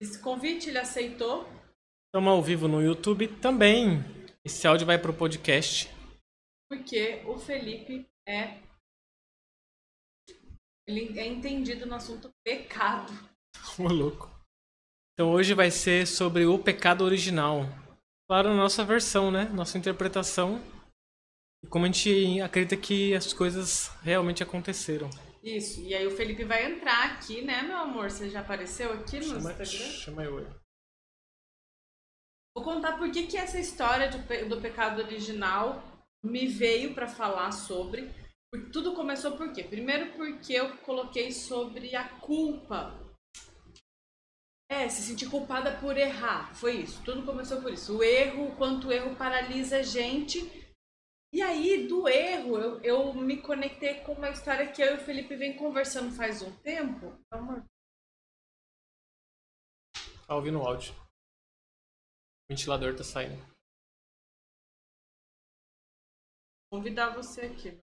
esse convite, ele aceitou. Estamos ao vivo no YouTube também. Esse áudio vai para o podcast. Porque o Felipe é. Ele é entendido no assunto pecado. Ô, louco. Então hoje vai ser sobre o pecado original. Claro, nossa versão, né? Nossa interpretação. E como a gente acredita que as coisas realmente aconteceram. Isso. E aí o Felipe vai entrar aqui, né, meu amor? Você já apareceu aqui no Chama, Instagram? chama eu aí. Vou contar por que, que essa história do, do pecado original me veio para falar sobre. Tudo começou por quê? Primeiro porque eu coloquei sobre a culpa. É, se sentir culpada por errar. Foi isso. Tudo começou por isso. O erro, o quanto o erro paralisa a gente. E aí, do erro, eu, eu me conectei com uma história que eu e o Felipe vem conversando faz um tempo. Amor, Tá ouvindo o áudio. O ventilador tá saindo. convidar você aqui.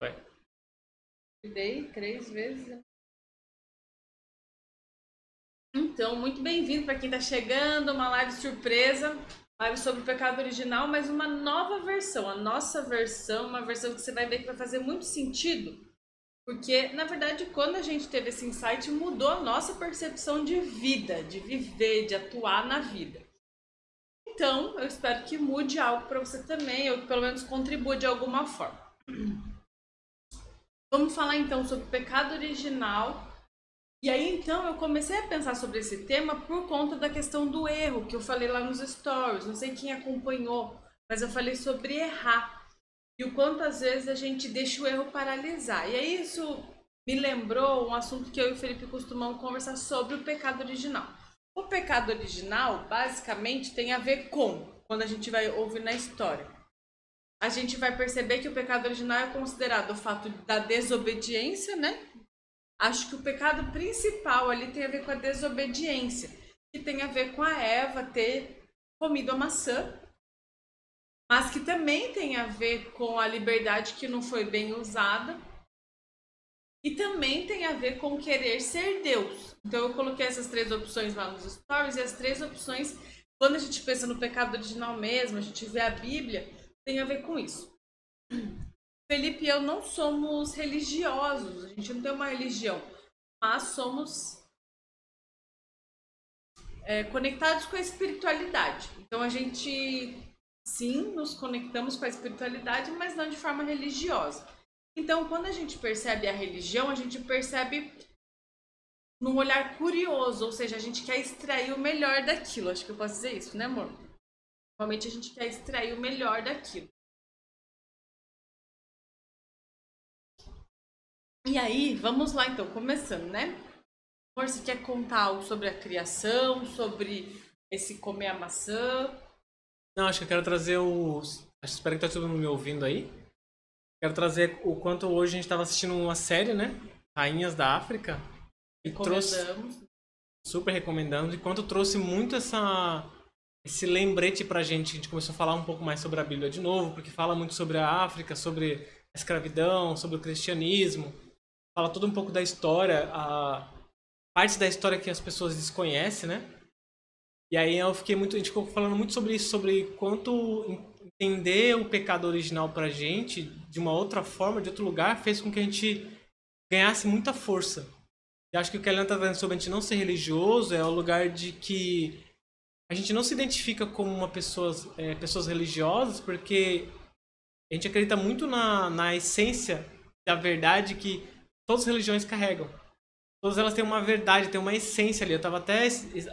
Vai. Convidei três vezes. Então, muito bem-vindo para quem está chegando, uma live surpresa, live sobre o pecado original, mas uma nova versão, a nossa versão, uma versão que você vai ver que vai fazer muito sentido, porque na verdade, quando a gente teve esse insight, mudou a nossa percepção de vida, de viver, de atuar na vida. Então, eu espero que mude algo para você também, ou que pelo menos contribua de alguma forma. Vamos falar então sobre o pecado original. E aí então eu comecei a pensar sobre esse tema por conta da questão do erro, que eu falei lá nos stories. Não sei quem acompanhou, mas eu falei sobre errar. E o quanto às vezes a gente deixa o erro paralisar. E aí isso me lembrou um assunto que eu e o Felipe costumamos conversar sobre o pecado original. O pecado original, basicamente, tem a ver com, quando a gente vai ouvir na história, a gente vai perceber que o pecado original é considerado o fato da desobediência, né? Acho que o pecado principal ali tem a ver com a desobediência, que tem a ver com a Eva ter comido a maçã, mas que também tem a ver com a liberdade que não foi bem usada e também tem a ver com querer ser Deus. Então eu coloquei essas três opções lá nos stories e as três opções, quando a gente pensa no pecado original mesmo, a gente vê a Bíblia, tem a ver com isso. Felipe e eu não somos religiosos, a gente não tem uma religião, mas somos é, conectados com a espiritualidade. Então a gente sim nos conectamos com a espiritualidade, mas não de forma religiosa. Então, quando a gente percebe a religião, a gente percebe num olhar curioso, ou seja, a gente quer extrair o melhor daquilo. Acho que eu posso dizer isso, né, amor? Normalmente a gente quer extrair o melhor daquilo. E aí, vamos lá então, começando, né? Amor, você quer contar algo sobre a criação, sobre esse comer a maçã? Não, acho que eu quero trazer. Acho, espero que tá todo mundo me ouvindo aí. Quero trazer o quanto hoje a gente estava assistindo uma série, né? Rainhas da África. E trouxe. Recomendamos. Super recomendando. E quanto trouxe muito essa. Esse lembrete pra gente. A gente começou a falar um pouco mais sobre a Bíblia de novo, porque fala muito sobre a África, sobre a escravidão, sobre o cristianismo. Fala todo um pouco da história, a parte da história que as pessoas desconhecem, né? E aí eu fiquei muito, a gente ficou falando muito sobre isso, sobre quanto entender o pecado original pra gente de uma outra forma, de outro lugar, fez com que a gente ganhasse muita força. E acho que o que a Helena tá falando sobre a gente não ser religioso é o lugar de que a gente não se identifica como uma pessoa, é, pessoas religiosas, porque a gente acredita muito na, na essência da verdade que todas as religiões carregam. Todas elas têm uma verdade, têm uma essência ali. Eu tava até,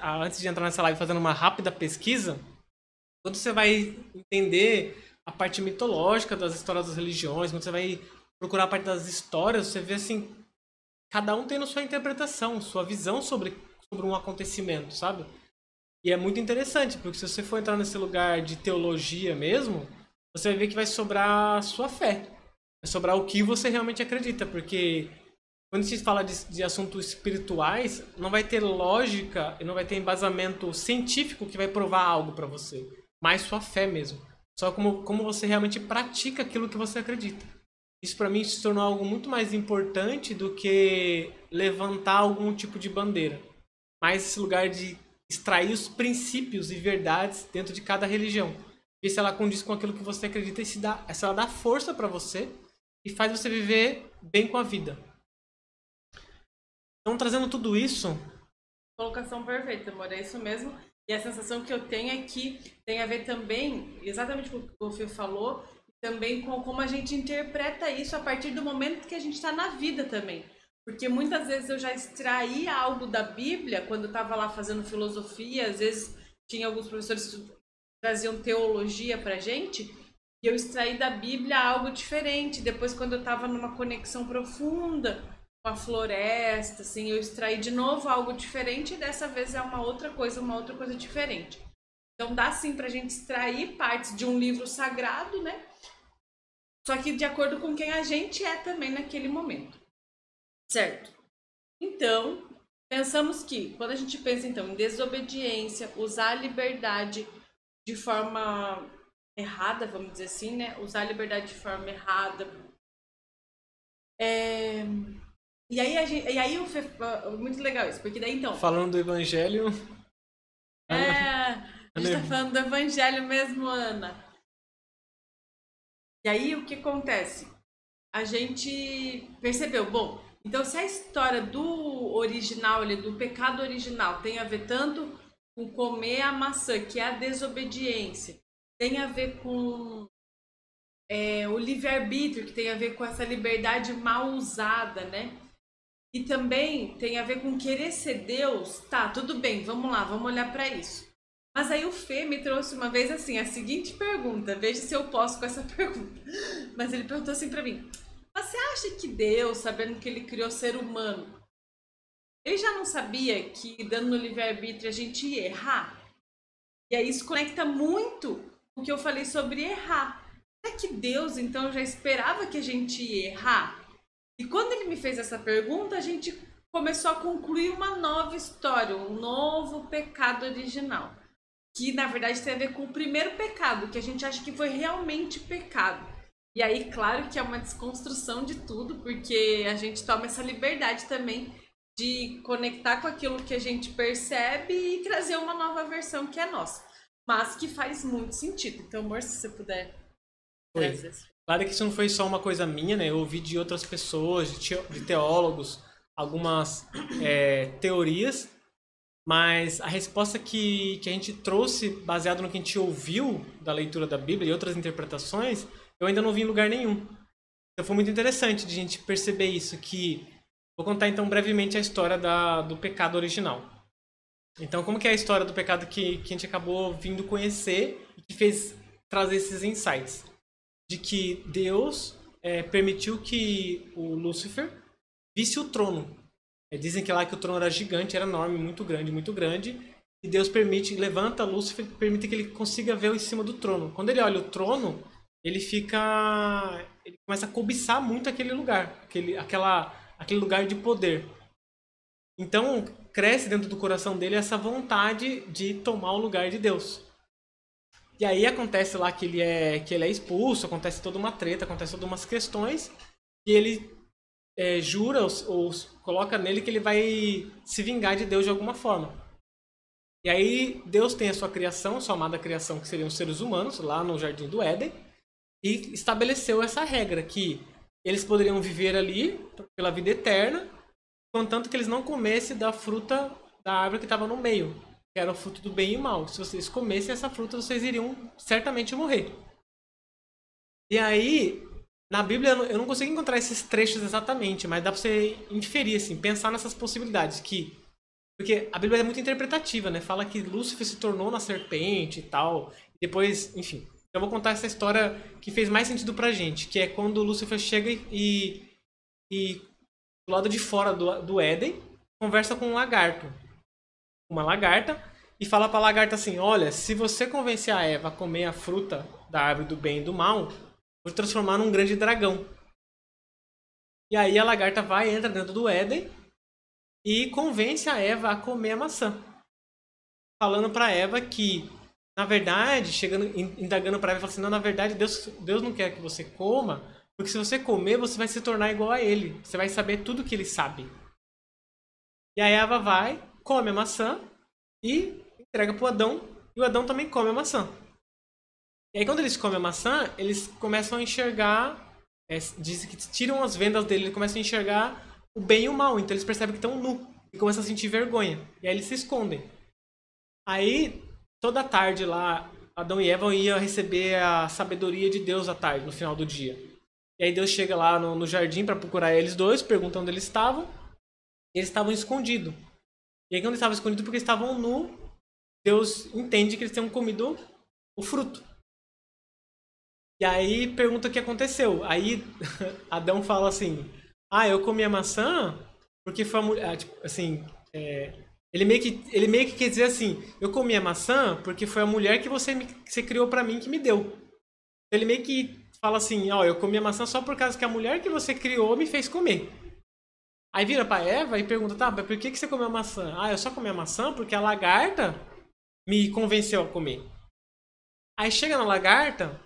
antes de entrar nessa live, fazendo uma rápida pesquisa. Quando você vai entender a parte mitológica das histórias das religiões, quando você vai procurar a parte das histórias, você vê assim, cada um tendo sua interpretação, sua visão sobre, sobre um acontecimento, sabe? E é muito interessante, porque se você for entrar nesse lugar de teologia mesmo, você vai ver que vai sobrar a sua fé. Vai sobrar o que você realmente acredita, porque quando se fala de, de, assuntos espirituais, não vai ter lógica e não vai ter embasamento científico que vai provar algo para você, mas sua fé mesmo. Só como, como você realmente pratica aquilo que você acredita. Isso para mim se tornou algo muito mais importante do que levantar algum tipo de bandeira, mas esse lugar de extrair os princípios e verdades dentro de cada religião. Ver se ela condiz com aquilo que você acredita e se, dá, se ela dá força para você e faz você viver bem com a vida. Então, trazendo tudo isso. Colocação perfeita, amor, é isso mesmo. E a sensação que eu tenho é que tem a ver também, exatamente com o que o Fio falou, também com como a gente interpreta isso a partir do momento que a gente está na vida também. Porque muitas vezes eu já extraí algo da Bíblia quando eu estava lá fazendo filosofia, às vezes tinha alguns professores que traziam teologia pra gente, e eu extraí da Bíblia algo diferente. Depois, quando eu estava numa conexão profunda com a floresta, assim, eu extraí de novo algo diferente e dessa vez é uma outra coisa, uma outra coisa diferente. Então dá sim pra gente extrair partes de um livro sagrado, né? Só que de acordo com quem a gente é também naquele momento. Certo? Então, pensamos que quando a gente pensa então em desobediência, usar a liberdade de forma errada, vamos dizer assim, né? Usar a liberdade de forma errada. É... E aí, a gente, e aí o muito legal isso, porque daí então. Falando do evangelho. É, a gente tá falando do evangelho mesmo, Ana. E aí o que acontece? A gente percebeu, bom, então se a história do original, do pecado original, tem a ver tanto com comer a maçã, que é a desobediência, tem a ver com é, o livre-arbítrio, que tem a ver com essa liberdade mal usada, né? E também tem a ver com querer ser Deus. Tá, tudo bem, vamos lá, vamos olhar para isso. Mas aí o Fê me trouxe uma vez assim a seguinte pergunta, veja se eu posso com essa pergunta. Mas ele perguntou assim para mim: "Você acha que Deus, sabendo que ele criou ser humano, ele já não sabia que dando no livre-arbítrio a gente ia errar?" E aí isso conecta muito com o que eu falei sobre errar. Será que Deus então já esperava que a gente ia errar? E quando ele me fez essa pergunta, a gente começou a concluir uma nova história, um novo pecado original que na verdade tem a ver com o primeiro pecado, que a gente acha que foi realmente pecado. E aí, claro que é uma desconstrução de tudo, porque a gente toma essa liberdade também de conectar com aquilo que a gente percebe e trazer uma nova versão que é nossa. Mas que faz muito sentido. Então, amor, se você puder trazer. Claro que isso não foi só uma coisa minha, né? Eu ouvi de outras pessoas, de teólogos, algumas é, teorias mas a resposta que, que a gente trouxe, baseado no que a gente ouviu da leitura da Bíblia e outras interpretações, eu ainda não vi em lugar nenhum. Então foi muito interessante de a gente perceber isso, que... Vou contar então brevemente a história da, do pecado original. Então, como que é a história do pecado que, que a gente acabou vindo conhecer e que fez trazer esses insights? De que Deus é, permitiu que o Lúcifer visse o trono é, dizem que lá que o trono era gigante, era enorme, muito grande, muito grande. E Deus permite, levanta Lúcifer, permite que ele consiga ver em cima do trono. Quando ele olha o trono, ele fica. Ele começa a cobiçar muito aquele lugar, aquele, aquela, aquele lugar de poder. Então, cresce dentro do coração dele essa vontade de tomar o lugar de Deus. E aí acontece lá que ele é, que ele é expulso, acontece toda uma treta, acontece todas umas questões, e ele é, jura ou, ou, coloca nele que ele vai se vingar de Deus de alguma forma. E aí Deus tem a sua criação, sua amada criação, que seriam os seres humanos, lá no Jardim do Éden, e estabeleceu essa regra que eles poderiam viver ali pela vida eterna, contanto que eles não comessem da fruta da árvore que estava no meio, que era o fruto do bem e mal. Se vocês comessem essa fruta, vocês iriam certamente morrer. E aí, na Bíblia eu não consigo encontrar esses trechos exatamente, mas dá pra você inferir, assim, pensar nessas possibilidades que. Porque a Bíblia é muito interpretativa, né? Fala que Lúcifer se tornou na serpente e tal. Depois, enfim. Eu vou contar essa história que fez mais sentido pra gente, que é quando Lúcifer chega e. e do lado de fora do, do Éden, conversa com um lagarto. Uma lagarta. E fala pra lagarta assim: Olha, se você convencer a Eva a comer a fruta da árvore do bem e do mal, Vou transformar num grande dragão. E aí a lagarta vai, entra dentro do Éden e convence a Eva a comer a maçã. Falando para Eva que, na verdade, chegando, indagando para Eva, fala assim, não, na verdade, Deus, Deus não quer que você coma, porque se você comer, você vai se tornar igual a ele. Você vai saber tudo que ele sabe. E a Eva vai, come a maçã e entrega pro Adão. E o Adão também come a maçã. E aí quando eles comem a maçã, eles começam a enxergar. É, dizem que tiram as vendas dele, eles começam a enxergar o bem e o mal. Então eles percebem que estão nu. E começam a sentir vergonha. E aí eles se escondem. Aí, toda tarde lá, Adão e Eva iam receber a sabedoria de Deus à tarde, no final do dia. E aí Deus chega lá no, no jardim para procurar eles dois, pergunta onde eles estavam. Eles estavam escondidos. E aí quando eles estavam escondidos porque estavam nu, Deus entende que eles tinham comido o fruto. E aí pergunta o que aconteceu. Aí Adão fala assim: Ah, eu comi a maçã porque foi a mulher. Ah, tipo, assim, é, ele meio que ele meio que quer dizer assim: Eu comi a maçã porque foi a mulher que você, me, que você criou para mim que me deu. Ele meio que fala assim: Ó, eu comi a maçã só por causa que a mulher que você criou me fez comer. Aí vira pra Eva e pergunta: Tá, mas por que, que você comeu maçã? Ah, eu só comi a maçã porque a lagarta me convenceu a comer. Aí chega na lagarta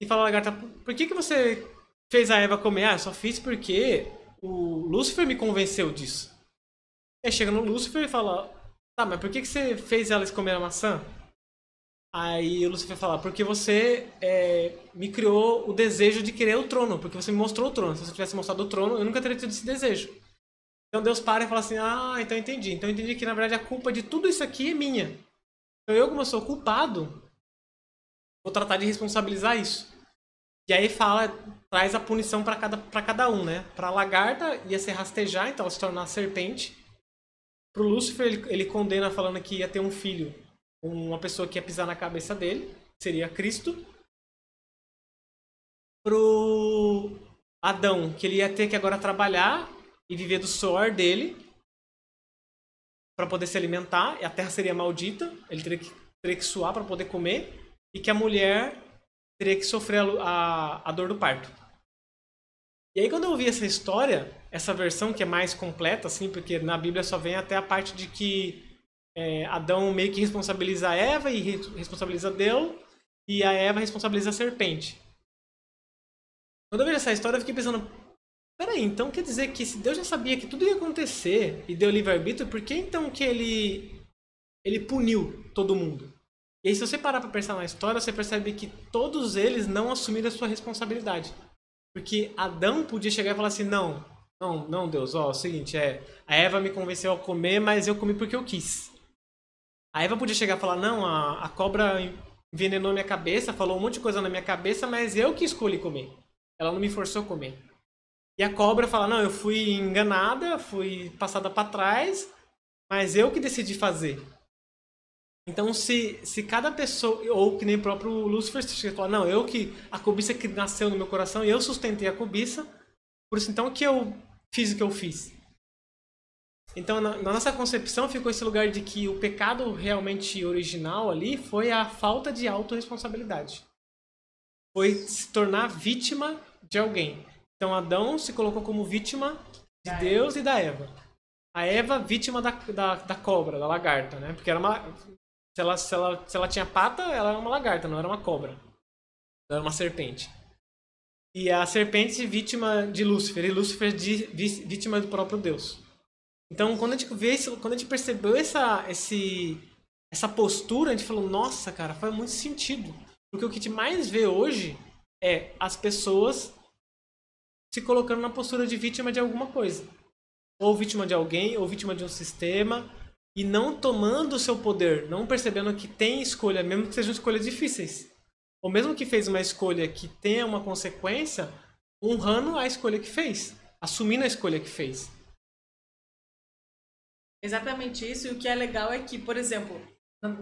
e fala, lagarta, por que, que você fez a Eva comer? Ah, eu só fiz porque o Lúcifer me convenceu disso. Aí chega no Lúcifer e fala, tá, mas por que, que você fez elas comer a maçã? Aí o Lúcifer fala, porque você é, me criou o desejo de querer o trono, porque você me mostrou o trono. Se você tivesse mostrado o trono, eu nunca teria tido esse desejo. Então Deus para e fala assim, ah, então entendi. Então entendi que na verdade a culpa de tudo isso aqui é minha. Então eu, como eu sou culpado, vou tratar de responsabilizar isso. E aí fala, traz a punição para cada, cada um, né? Para a lagarta ia ser rastejar, então ela se tornar serpente. Para o Lúcifer, ele, ele condena falando que ia ter um filho, uma pessoa que ia pisar na cabeça dele, seria Cristo. Pro Adão, que ele ia ter que agora trabalhar e viver do suor dele para poder se alimentar, e a terra seria maldita, ele teria que, teria que suar para poder comer, e que a mulher teria que sofrer a, a, a, dor do parto. E aí quando eu ouvi essa história, essa versão que é mais completa, assim, porque na Bíblia só vem até a parte de que é, Adão meio que responsabiliza Eva e responsabiliza Deus, e a Eva responsabiliza a serpente. Quando eu vi essa história, eu fiquei pensando, Peraí, então quer dizer que se Deus já sabia que tudo ia acontecer e deu livre-arbítrio, por que então que ele, ele puniu todo mundo? E aí, se você parar pra pensar na história, você percebe que todos eles não assumiram a sua responsabilidade. Porque Adão podia chegar e falar assim: não, não, não, Deus, ó, é o seguinte, é, a Eva me convenceu a comer, mas eu comi porque eu quis. A Eva podia chegar e falar: não, a, a cobra envenenou minha cabeça, falou um monte de coisa na minha cabeça, mas eu que escolhi comer. Ela não me forçou a comer. E a cobra fala: Não, eu fui enganada, fui passada para trás, mas eu que decidi fazer. Então, se, se cada pessoa, ou que nem o próprio Lúcifer, fala: Não, eu que. A cobiça que nasceu no meu coração e eu sustentei a cobiça, por isso então que eu fiz o que eu fiz. Então, na, na nossa concepção, ficou esse lugar de que o pecado realmente original ali foi a falta de autorresponsabilidade. Foi se tornar vítima de alguém. Então Adão se colocou como vítima de da Deus Eva. e da Eva. A Eva, vítima da, da, da, cobra, da lagarta, né? Porque era uma. Se ela, se, ela, se ela tinha pata, ela era uma lagarta, não era uma cobra. Ela era uma serpente. E a serpente vítima de Lúcifer, e Lúcifer de, vítima do próprio Deus. Então, quando a gente vê isso, quando a gente percebeu essa, esse, essa postura, a gente falou, nossa, cara, faz muito sentido. Porque o que a gente mais vê hoje é as pessoas se colocando na postura de vítima de alguma coisa. Ou vítima de alguém, ou vítima de um sistema, e não tomando o seu poder, não percebendo que tem escolha, mesmo que sejam escolhas difíceis. Ou mesmo que fez uma escolha que tenha uma consequência, honrando a escolha que fez, assumindo a escolha que fez. Exatamente isso. E o que é legal é que, por exemplo,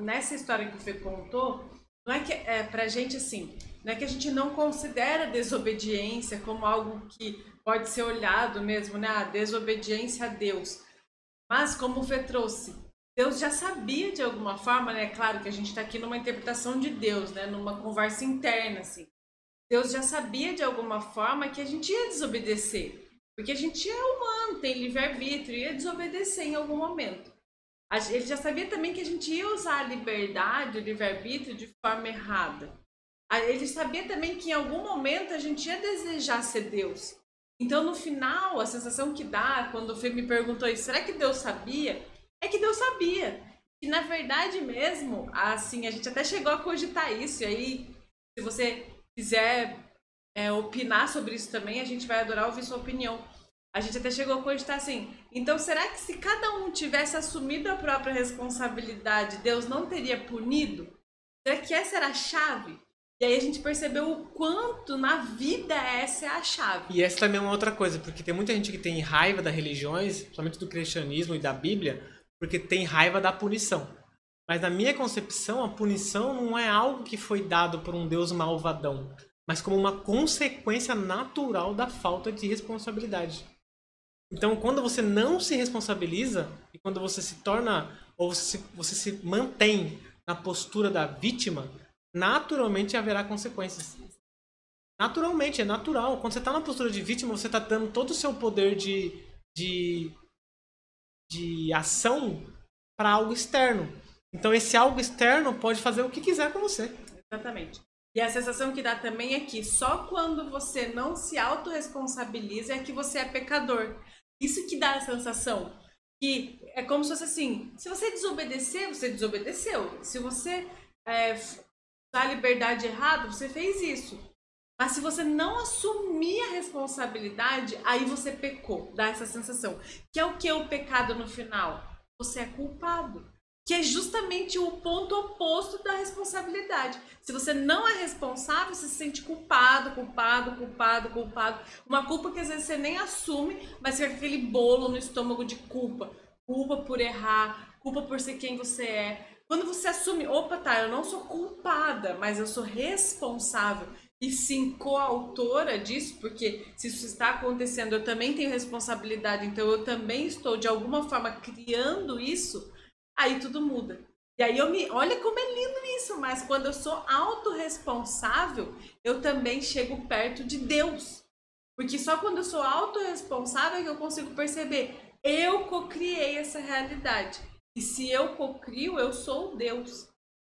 nessa história que você contou, não é que é pra gente assim, não é que a gente não considera desobediência como algo que pode ser olhado mesmo, né? A desobediência a Deus. Mas como o Fê trouxe, Deus já sabia de alguma forma, né? Claro que a gente está aqui numa interpretação de Deus, né? Numa conversa interna, assim. Deus já sabia de alguma forma que a gente ia desobedecer. Porque a gente é humano, tem livre-arbítrio, ia desobedecer em algum momento. Ele já sabia também que a gente ia usar a liberdade, o livre-arbítrio de forma errada. Ele sabia também que em algum momento a gente ia desejar ser Deus. Então, no final, a sensação que dá quando o Fê me perguntou isso, será que Deus sabia? É que Deus sabia. E na verdade mesmo, assim, a gente até chegou a cogitar isso. E aí, se você quiser é, opinar sobre isso também, a gente vai adorar ouvir sua opinião. A gente até chegou a cogitar assim, então será que se cada um tivesse assumido a própria responsabilidade, Deus não teria punido? Será que essa era a chave? E aí a gente percebeu o quanto na vida essa é a chave. E essa também é uma outra coisa, porque tem muita gente que tem raiva das religiões, principalmente do cristianismo e da Bíblia, porque tem raiva da punição. Mas na minha concepção, a punição não é algo que foi dado por um Deus malvadão, mas como uma consequência natural da falta de responsabilidade. Então, quando você não se responsabiliza e quando você se torna ou se, você se mantém na postura da vítima, naturalmente haverá consequências. Naturalmente, é natural. Quando você está na postura de vítima, você está dando todo o seu poder de, de, de ação para algo externo. Então, esse algo externo pode fazer o que quiser com você. Exatamente. E a sensação que dá também é que só quando você não se autorresponsabiliza é que você é pecador. Isso que dá a sensação. Que é como se fosse assim: se você desobedecer, você desobedeceu. Se você é, a liberdade errado, você fez isso. Mas se você não assumir a responsabilidade, aí você pecou. Dá essa sensação. Que é o que o pecado no final? Você é culpado. Que é justamente o ponto oposto da responsabilidade. Se você não é responsável, você se sente culpado, culpado, culpado, culpado. Uma culpa que às vezes você nem assume, mas fica aquele bolo no estômago de culpa. Culpa por errar, culpa por ser quem você é, quando você assume, opa, tá, eu não sou culpada, mas eu sou responsável e sim coautora disso, porque se isso está acontecendo, eu também tenho responsabilidade, então eu também estou de alguma forma criando isso, aí tudo muda. E aí eu me. Olha como é lindo isso, mas quando eu sou autorresponsável, eu também chego perto de Deus. Porque só quando eu sou autorresponsável é que eu consigo perceber. Eu co-criei essa realidade. E se eu cocrio, eu sou Deus.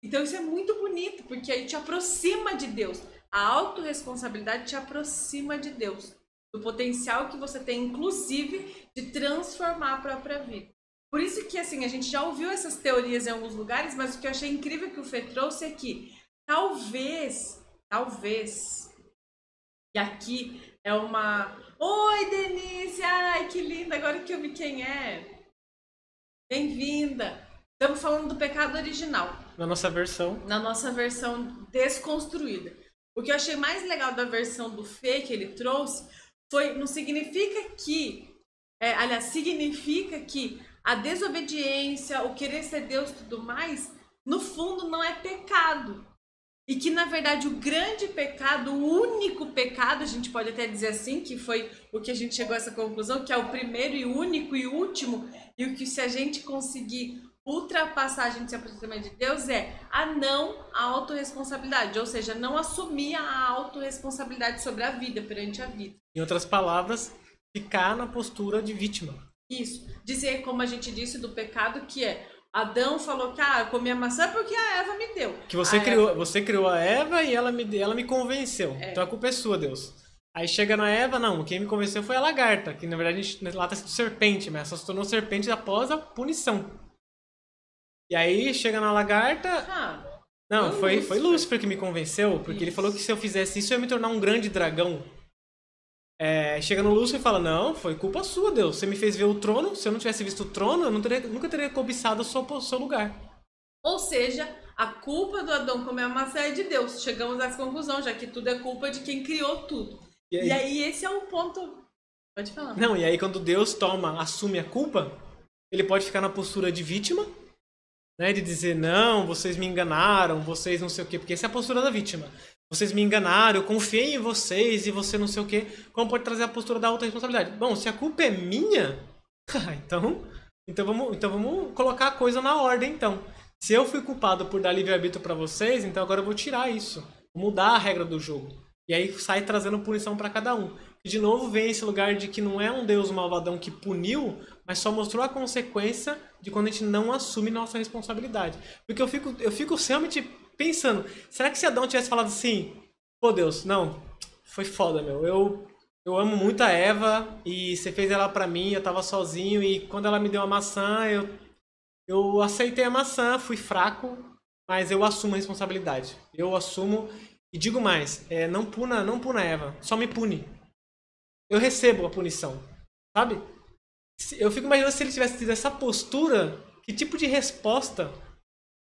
Então isso é muito bonito, porque aí te aproxima de Deus. A autorresponsabilidade te aproxima de Deus. Do potencial que você tem, inclusive, de transformar a própria vida. Por isso que, assim, a gente já ouviu essas teorias em alguns lugares, mas o que eu achei incrível que o Fê trouxe é que talvez, talvez, e aqui é uma... Oi, Denise! Ai, que linda! Agora que eu vi quem é. Bem-vinda! Estamos falando do pecado original. Na nossa versão. Na nossa versão desconstruída. O que eu achei mais legal da versão do Fê que ele trouxe foi. Não significa que. É, aliás, significa que a desobediência, o querer ser Deus e tudo mais, no fundo não é pecado. E que, na verdade, o grande pecado, o único pecado, a gente pode até dizer assim, que foi o que a gente chegou a essa conclusão, que é o primeiro e único e último, e o que se a gente conseguir ultrapassar, a gente se aproximar de Deus, é a não autorresponsabilidade, ou seja, não assumir a autorresponsabilidade sobre a vida, perante a vida. Em outras palavras, ficar na postura de vítima. Isso. Dizer, como a gente disse, do pecado, que é Adão falou que ah, eu comi a maçã porque a Eva me deu. Que você a criou, Eva... você criou a Eva e ela me, ela me convenceu. É. Então a culpa é sua, Deus. Aí chega na Eva, não, quem me convenceu foi a lagarta, que na verdade a gente, lá tá escrito serpente, mas só se tornou serpente após a punição. E aí chega na lagarta. Ah, não, foi, Lúcifer. foi Lúcifer que me convenceu, porque isso. ele falou que se eu fizesse isso eu ia me tornar um grande dragão. É, chega no Lúcio e fala: Não, foi culpa sua, Deus. Você me fez ver o trono. Se eu não tivesse visto o trono, eu teria, nunca teria cobiçado o seu, o seu lugar. Ou seja, a culpa do Adão comer a maçã é de Deus. Chegamos a essa conclusão, já que tudo é culpa de quem criou tudo. E aí, e aí esse é o ponto. Pode falar. Não, e aí quando Deus toma, assume a culpa, ele pode ficar na postura de vítima, né? De dizer, não, vocês me enganaram, vocês não sei o quê, porque essa é a postura da vítima vocês me enganaram, eu confiei em vocês e você não sei o quê. Como pode trazer a postura da autorresponsabilidade? Bom, se a culpa é minha, então, então, vamos, então vamos colocar a coisa na ordem, então. Se eu fui culpado por dar livre-arbítrio para vocês, então agora eu vou tirar isso. Vou mudar a regra do jogo. E aí sai trazendo punição para cada um. E de novo vem esse lugar de que não é um Deus malvadão que puniu, mas só mostrou a consequência de quando a gente não assume nossa responsabilidade. Porque eu fico, eu fico realmente pensando, será que se Adão tivesse falado assim, pô Deus, não, foi foda, meu, eu, eu amo muito a Eva e você fez ela pra mim, eu tava sozinho e quando ela me deu uma maçã, eu, eu aceitei a maçã, fui fraco, mas eu assumo a responsabilidade. Eu assumo e digo mais, é, não puna, não puna a Eva, só me pune. Eu recebo a punição, sabe? Eu fico imaginando se ele tivesse tido essa postura, que tipo de resposta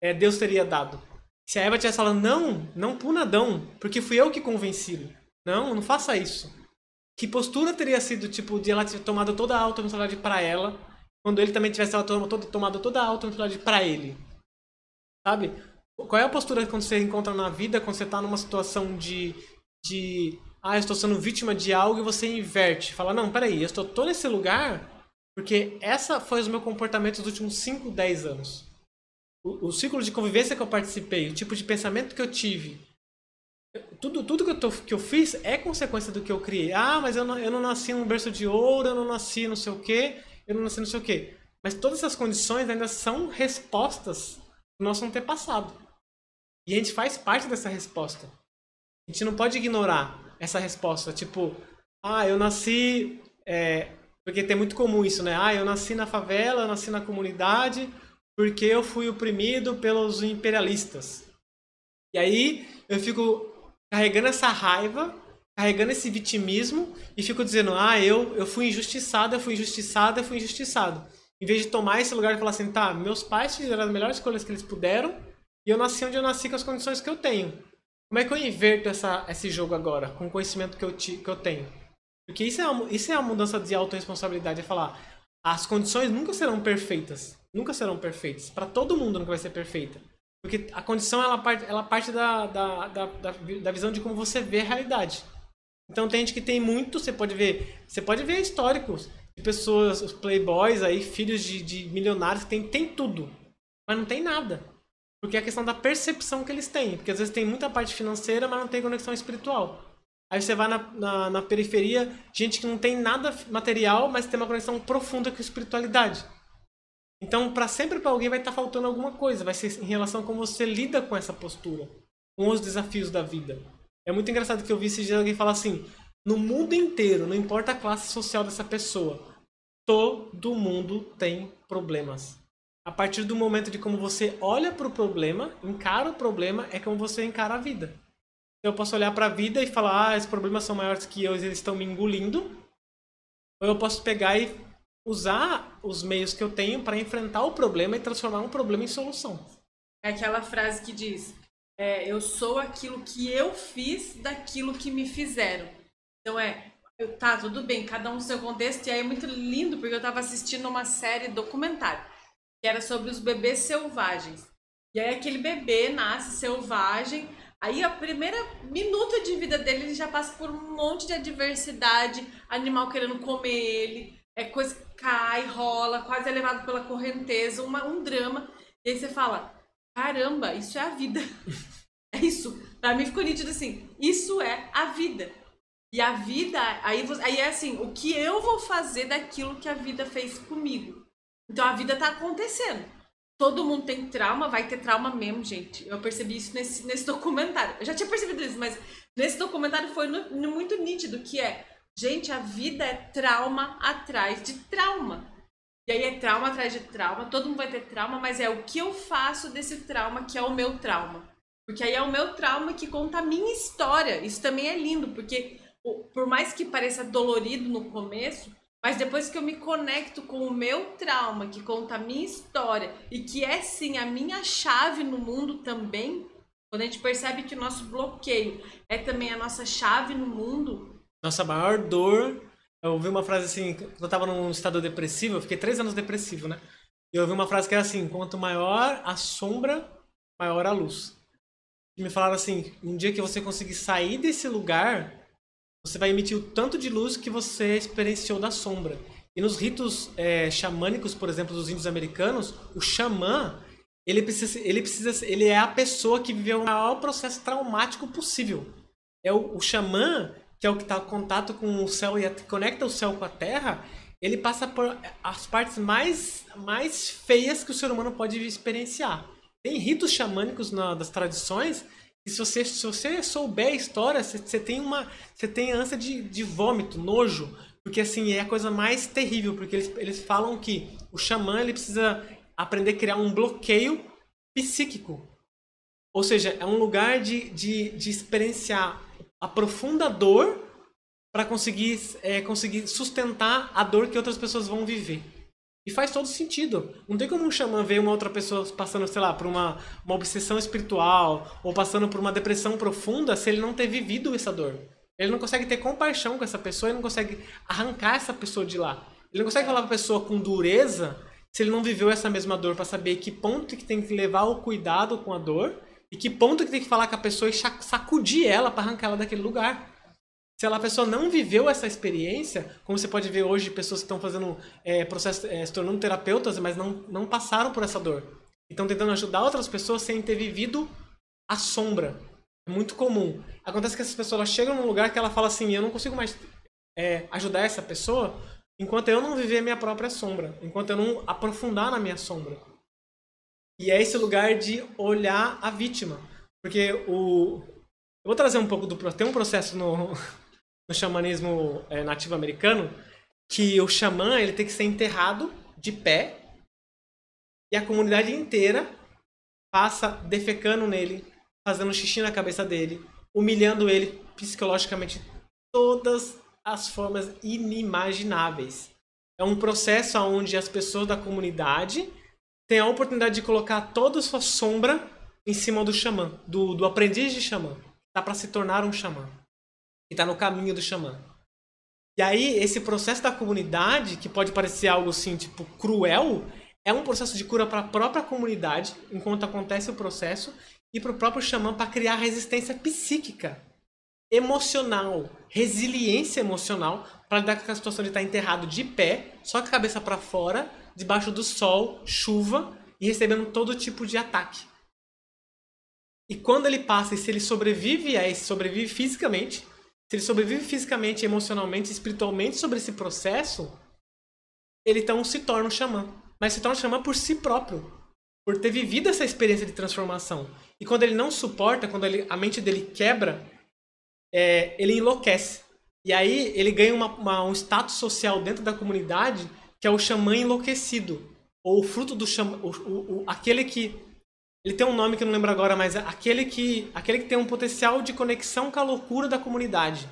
é, Deus teria dado? Se a Eva tivesse falado, não, não puna Adão, porque fui eu que convenci-lo. Não, não faça isso. Que postura teria sido, tipo, de ela ter tomado toda a alta responsabilidade para ela, quando ele também tivesse tomado toda a alta responsabilidade para ele? Sabe? Qual é a postura quando você encontra na vida, quando você tá numa situação de, de ah, eu estou sendo vítima de algo e você inverte. Fala, não, peraí, eu estou todo nesse lugar porque essa foi o meu comportamento dos últimos 5, 10 anos. O, o ciclo de convivência que eu participei, o tipo de pensamento que eu tive, tudo, tudo que, eu tô, que eu fiz é consequência do que eu criei. Ah, mas eu não, eu não nasci num berço de ouro, eu não nasci não sei o quê, eu não nasci não sei o quê. Mas todas essas condições ainda são respostas do nosso antepassado. E a gente faz parte dessa resposta. A gente não pode ignorar essa resposta. Tipo, ah, eu nasci. É, porque tem muito comum isso, né? Ah, eu nasci na favela, eu nasci na comunidade, porque eu fui oprimido pelos imperialistas. E aí eu fico carregando essa raiva, carregando esse vitimismo e fico dizendo: "Ah, eu eu fui injustiçado, eu fui injustiçado, eu fui injustiçado". Em vez de tomar esse lugar e falar assim: "Tá, meus pais fizeram as melhores escolhas que eles puderam e eu nasci onde eu nasci com as condições que eu tenho". Como é que eu inverto essa, esse jogo agora, com o conhecimento que eu, que eu tenho? Porque isso é, uma, isso é a mudança de autorresponsabilidade, é falar, as condições nunca serão perfeitas. Nunca serão perfeitas. Para todo mundo nunca vai ser perfeita. Porque a condição ela parte, ela parte da, da, da, da, visão de como você vê a realidade. Então tem gente que tem muito, você pode ver, você pode ver históricos de pessoas, os playboys aí, filhos de, de milionários que tem, tem tudo, mas não tem nada. Porque é a questão da percepção que eles têm. Porque às vezes tem muita parte financeira, mas não tem conexão espiritual. Aí você vai na, na, na periferia, gente que não tem nada material, mas tem uma conexão profunda com a espiritualidade. Então, para sempre para alguém vai estar tá faltando alguma coisa. Vai ser em relação a como você lida com essa postura, com os desafios da vida. É muito engraçado que eu vi esse dia alguém falar assim: no mundo inteiro, não importa a classe social dessa pessoa, todo mundo tem problemas. A partir do momento de como você olha para o problema, encara o problema, é como você encara a vida. Eu posso olhar para a vida e falar, ah, esses problemas são maiores que eu, eles estão me engolindo. Ou eu posso pegar e usar os meios que eu tenho para enfrentar o problema e transformar um problema em solução. É aquela frase que diz: é, eu sou aquilo que eu fiz daquilo que me fizeram. Então é, eu, tá, tudo bem, cada um seu contexto, e aí é muito lindo, porque eu estava assistindo uma série documentário que era sobre os bebês selvagens. E aí aquele bebê nasce selvagem, aí a primeira minuto de vida dele ele já passa por um monte de adversidade, animal querendo comer ele, é coisa que cai, rola, quase é levado pela correnteza, uma, um drama. E aí você fala, caramba, isso é a vida. é isso. Pra mim ficou nítido assim, isso é a vida. E a vida, aí, aí é assim, o que eu vou fazer daquilo que a vida fez comigo? Então a vida tá acontecendo. Todo mundo tem trauma, vai ter trauma mesmo, gente. Eu percebi isso nesse, nesse documentário. Eu já tinha percebido isso, mas nesse documentário foi no, no muito nítido que é, gente, a vida é trauma atrás de trauma. E aí é trauma atrás de trauma, todo mundo vai ter trauma, mas é o que eu faço desse trauma que é o meu trauma. Porque aí é o meu trauma que conta a minha história. Isso também é lindo, porque por mais que pareça dolorido no começo, mas depois que eu me conecto com o meu trauma, que conta a minha história e que é sim a minha chave no mundo também, quando a gente percebe que o nosso bloqueio é também a nossa chave no mundo. Nossa maior dor. Eu ouvi uma frase assim, quando eu tava num estado depressivo, eu fiquei três anos depressivo, né? E eu ouvi uma frase que era assim: quanto maior a sombra, maior a luz. E me falaram assim: um dia que você conseguir sair desse lugar, você vai emitir o tanto de luz que você experienciou da sombra. E nos ritos é, xamânicos, por exemplo, dos índios americanos, o xamã, ele precisa, ele precisa, ele é a pessoa que viveu o maior processo traumático possível. É o, o xamã, que é o que está em contato com o céu e a, conecta o céu com a terra, ele passa por as partes mais, mais feias que o ser humano pode experienciar. Tem ritos xamânicos na, das tradições E se você, se você souber a história, você, você tem uma. Você tem ânsia de, de vômito, nojo. Porque assim, é a coisa mais terrível, porque eles, eles falam que o xamã ele precisa aprender a criar um bloqueio psíquico. Ou seja, é um lugar de, de, de experienciar a profunda dor para conseguir, é, conseguir sustentar a dor que outras pessoas vão viver. E faz todo sentido. Não tem como um xamã ver uma outra pessoa passando, sei lá, por uma, uma obsessão espiritual ou passando por uma depressão profunda se ele não ter vivido essa dor. Ele não consegue ter compaixão com essa pessoa, ele não consegue arrancar essa pessoa de lá. Ele não consegue falar pra pessoa com dureza se ele não viveu essa mesma dor para saber que ponto que tem que levar o cuidado com a dor e que ponto que tem que falar com a pessoa e sacudir ela para arrancar ela daquele lugar. Se a pessoa não viveu essa experiência, como você pode ver hoje, pessoas que estão fazendo é, processo, é, se tornando terapeutas, mas não, não passaram por essa dor. Estão tentando ajudar outras pessoas sem ter vivido a sombra. É muito comum. Acontece que essas pessoas chegam num lugar que ela fala assim: eu não consigo mais é, ajudar essa pessoa enquanto eu não viver a minha própria sombra, enquanto eu não aprofundar na minha sombra. E é esse lugar de olhar a vítima. Porque o. Eu vou trazer um pouco do. Tem um processo no, no xamanismo é, nativo americano que o xamã ele tem que ser enterrado de pé e a comunidade inteira passa defecando nele, fazendo xixi na cabeça dele, humilhando ele psicologicamente todas as formas inimagináveis. É um processo onde as pessoas da comunidade têm a oportunidade de colocar toda a sua sombra em cima do xamã, do, do aprendiz de xamã. Dá para se tornar um xamã e está no caminho do xamã. E aí, esse processo da comunidade, que pode parecer algo assim, tipo, cruel, é um processo de cura para a própria comunidade, enquanto acontece o processo, e para o próprio xamã para criar resistência psíquica, emocional, resiliência emocional, para lidar com a situação de estar enterrado de pé, só com a cabeça para fora, debaixo do sol, chuva, e recebendo todo tipo de ataque. E quando ele passa, e se ele sobrevive a sobrevive fisicamente, se ele sobrevive fisicamente, emocionalmente, espiritualmente sobre esse processo, ele então se torna um xamã. Mas se torna um xamã por si próprio. Por ter vivido essa experiência de transformação. E quando ele não suporta, quando ele, a mente dele quebra, é, ele enlouquece. E aí ele ganha uma, uma, um status social dentro da comunidade que é o xamã enlouquecido. Ou o fruto do xamã. O, o, o, aquele que ele tem um nome que eu não lembro agora, mas é aquele que, aquele que tem um potencial de conexão com a loucura da comunidade.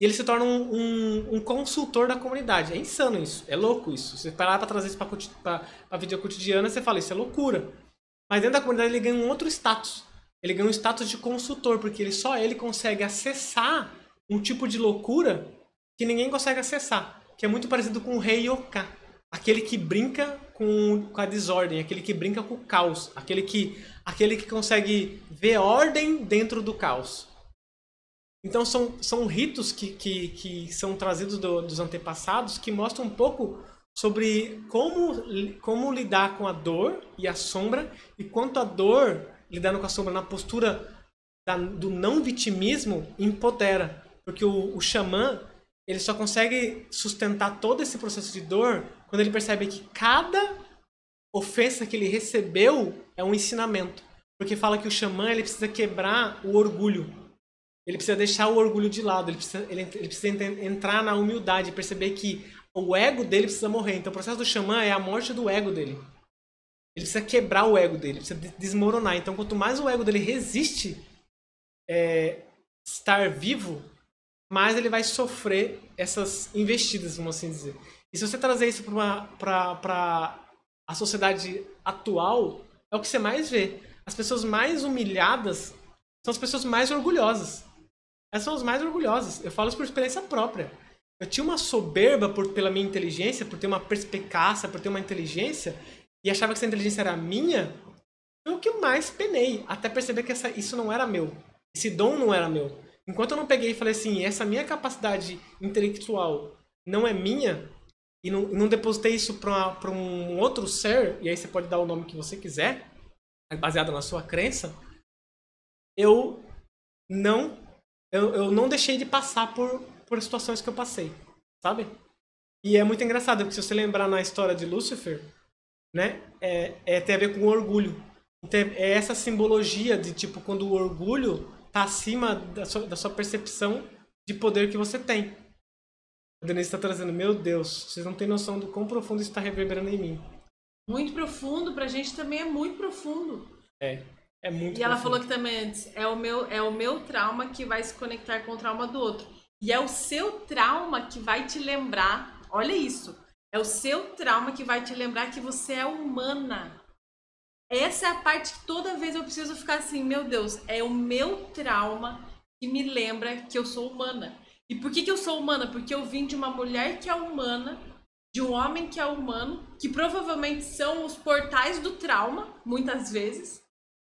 E ele se torna um, um, um consultor da comunidade. É insano isso. É louco isso. Você parar para trazer isso para a vida cotidiana, você fala, isso é loucura. Mas dentro da comunidade ele ganha um outro status. Ele ganha um status de consultor, porque ele só ele consegue acessar um tipo de loucura que ninguém consegue acessar. Que é muito parecido com o rei Yoka. Aquele que brinca com, com a desordem, aquele que brinca com o caos, aquele que, aquele que consegue ver ordem dentro do caos. Então são, são ritos que, que, que são trazidos do, dos antepassados que mostram um pouco sobre como, como lidar com a dor e a sombra e quanto a dor, lidando com a sombra na postura da, do não vitimismo, empodera. Porque o, o xamã ele só consegue sustentar todo esse processo de dor quando ele percebe que cada ofensa que ele recebeu é um ensinamento. Porque fala que o xamã ele precisa quebrar o orgulho. Ele precisa deixar o orgulho de lado. Ele precisa, ele, ele precisa entrar na humildade, perceber que o ego dele precisa morrer. Então o processo do xamã é a morte do ego dele. Ele precisa quebrar o ego dele, precisa desmoronar. Então quanto mais o ego dele resiste é, estar vivo, mais ele vai sofrer essas investidas, vamos assim dizer. E se você trazer isso para a sociedade atual, é o que você mais vê. As pessoas mais humilhadas são as pessoas mais orgulhosas. Essas são as mais orgulhosas. Eu falo isso por experiência própria. Eu tinha uma soberba por, pela minha inteligência, por ter uma perspicácia, por ter uma inteligência, e achava que essa inteligência era minha. Foi o que mais penei, até perceber que essa, isso não era meu. Esse dom não era meu. Enquanto eu não peguei e falei assim, essa minha capacidade intelectual não é minha, e não, não depositei isso para um outro ser, e aí você pode dar o nome que você quiser, baseado na sua crença, eu não eu, eu não deixei de passar por, por situações que eu passei, sabe? E é muito engraçado, porque se você lembrar na história de Lúcifer, né, é, é, tem a ver com orgulho. Então, é essa simbologia de, tipo, quando o orgulho tá acima da sua, da sua percepção de poder que você tem. A Denise está trazendo, meu Deus, vocês não têm noção do quão profundo isso está reverberando em mim. Muito profundo, pra gente também é muito profundo. É, é muito E ela profundo. falou que também antes, é o meu, é o meu trauma que vai se conectar com o trauma do outro. E é o seu trauma que vai te lembrar, olha isso, é o seu trauma que vai te lembrar que você é humana. Essa é a parte que toda vez eu preciso ficar assim, meu Deus, é o meu trauma que me lembra que eu sou humana. E por que, que eu sou humana? Porque eu vim de uma mulher que é humana, de um homem que é humano, que provavelmente são os portais do trauma, muitas vezes,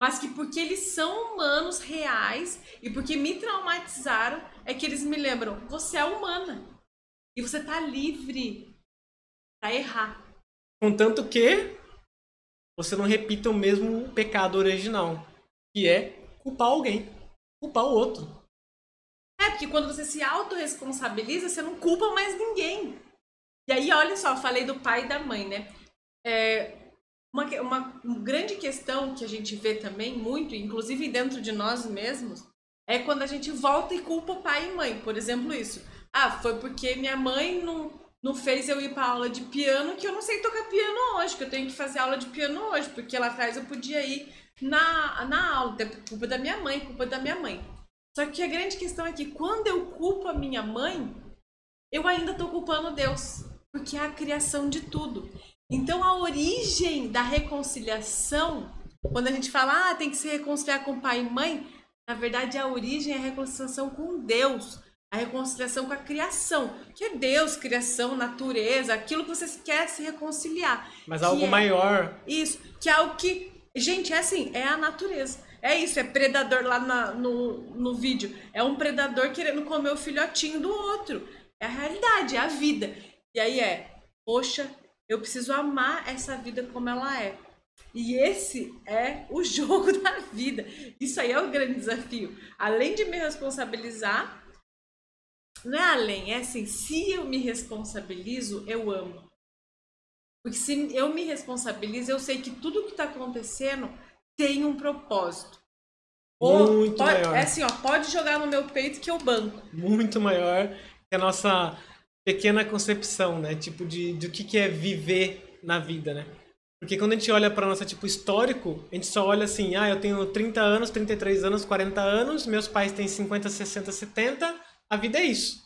mas que porque eles são humanos reais e porque me traumatizaram, é que eles me lembram, você é humana. E você tá livre pra errar. Contanto que você não repita o mesmo pecado original, que é culpar alguém, culpar o outro. É, porque quando você se autorresponsabiliza, você não culpa mais ninguém. E aí, olha só, falei do pai e da mãe, né? É, uma, uma, grande questão que a gente vê também muito, inclusive dentro de nós mesmos, é quando a gente volta e culpa pai e mãe. Por exemplo, isso. Ah, foi porque minha mãe não, não fez eu ir pra aula de piano que eu não sei tocar piano hoje, que eu tenho que fazer aula de piano hoje, porque lá atrás eu podia ir na, na aula. Culpa da minha mãe, culpa da minha mãe. Só que a grande questão é que quando eu culpo a minha mãe, eu ainda tô culpando Deus, porque é a criação de tudo. Então a origem da reconciliação, quando a gente fala, ah, tem que se reconciliar com pai e mãe, na verdade a origem é a reconciliação com Deus, a reconciliação com a criação, que é Deus, criação, natureza, aquilo que você quer se reconciliar. Mas algo é- maior. Isso, que é algo que. Gente, é assim, é a natureza. É isso, é predador lá na- no, no vídeo. É um predador querendo comer o filhotinho do outro. É a realidade, é a vida. E aí é, poxa, eu preciso amar essa vida como ela é. E esse é o jogo da vida. Isso aí é o grande desafio. Além de me responsabilizar, não é além, é assim, se eu me responsabilizo, eu amo. Porque se eu me responsabilizo, eu sei que tudo que tá acontecendo tem um propósito. Muito pode, maior. É assim, ó, pode jogar no meu peito que eu banco. muito maior que a nossa pequena concepção, né? Tipo, de, do que, que é viver na vida, né? Porque quando a gente olha para nossa, tipo, histórico, a gente só olha assim, ah, eu tenho 30 anos, 33 anos, 40 anos, meus pais têm 50, 60, 70, a vida é isso.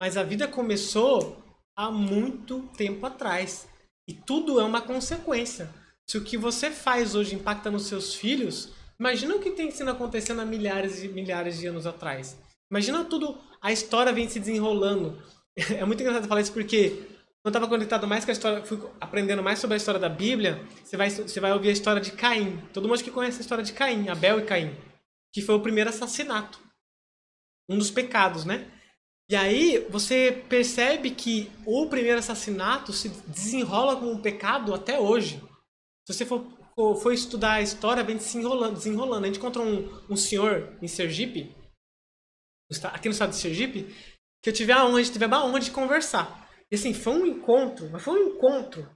Mas a vida começou há muito tempo atrás. E tudo é uma consequência. Se o que você faz hoje impacta nos seus filhos, imagina o que tem sido acontecendo há milhares e milhares de anos atrás. Imagina tudo, a história vem se desenrolando. É muito engraçado falar isso porque eu estava conectado mais com a história, fui aprendendo mais sobre a história da Bíblia, você vai, você vai ouvir a história de Caim. Todo mundo que conhece a história de Caim, Abel e Caim, que foi o primeiro assassinato. Um dos pecados, né? E aí você percebe que o primeiro assassinato se desenrola como um pecado até hoje. Se você for, for, estudar a história, vem desenrolando, desenrolando. A gente encontrou um, um senhor em Sergipe, aqui no estado de Sergipe, que eu tive a honra, teve a honra de conversar. E assim, foi um encontro, mas foi um encontro.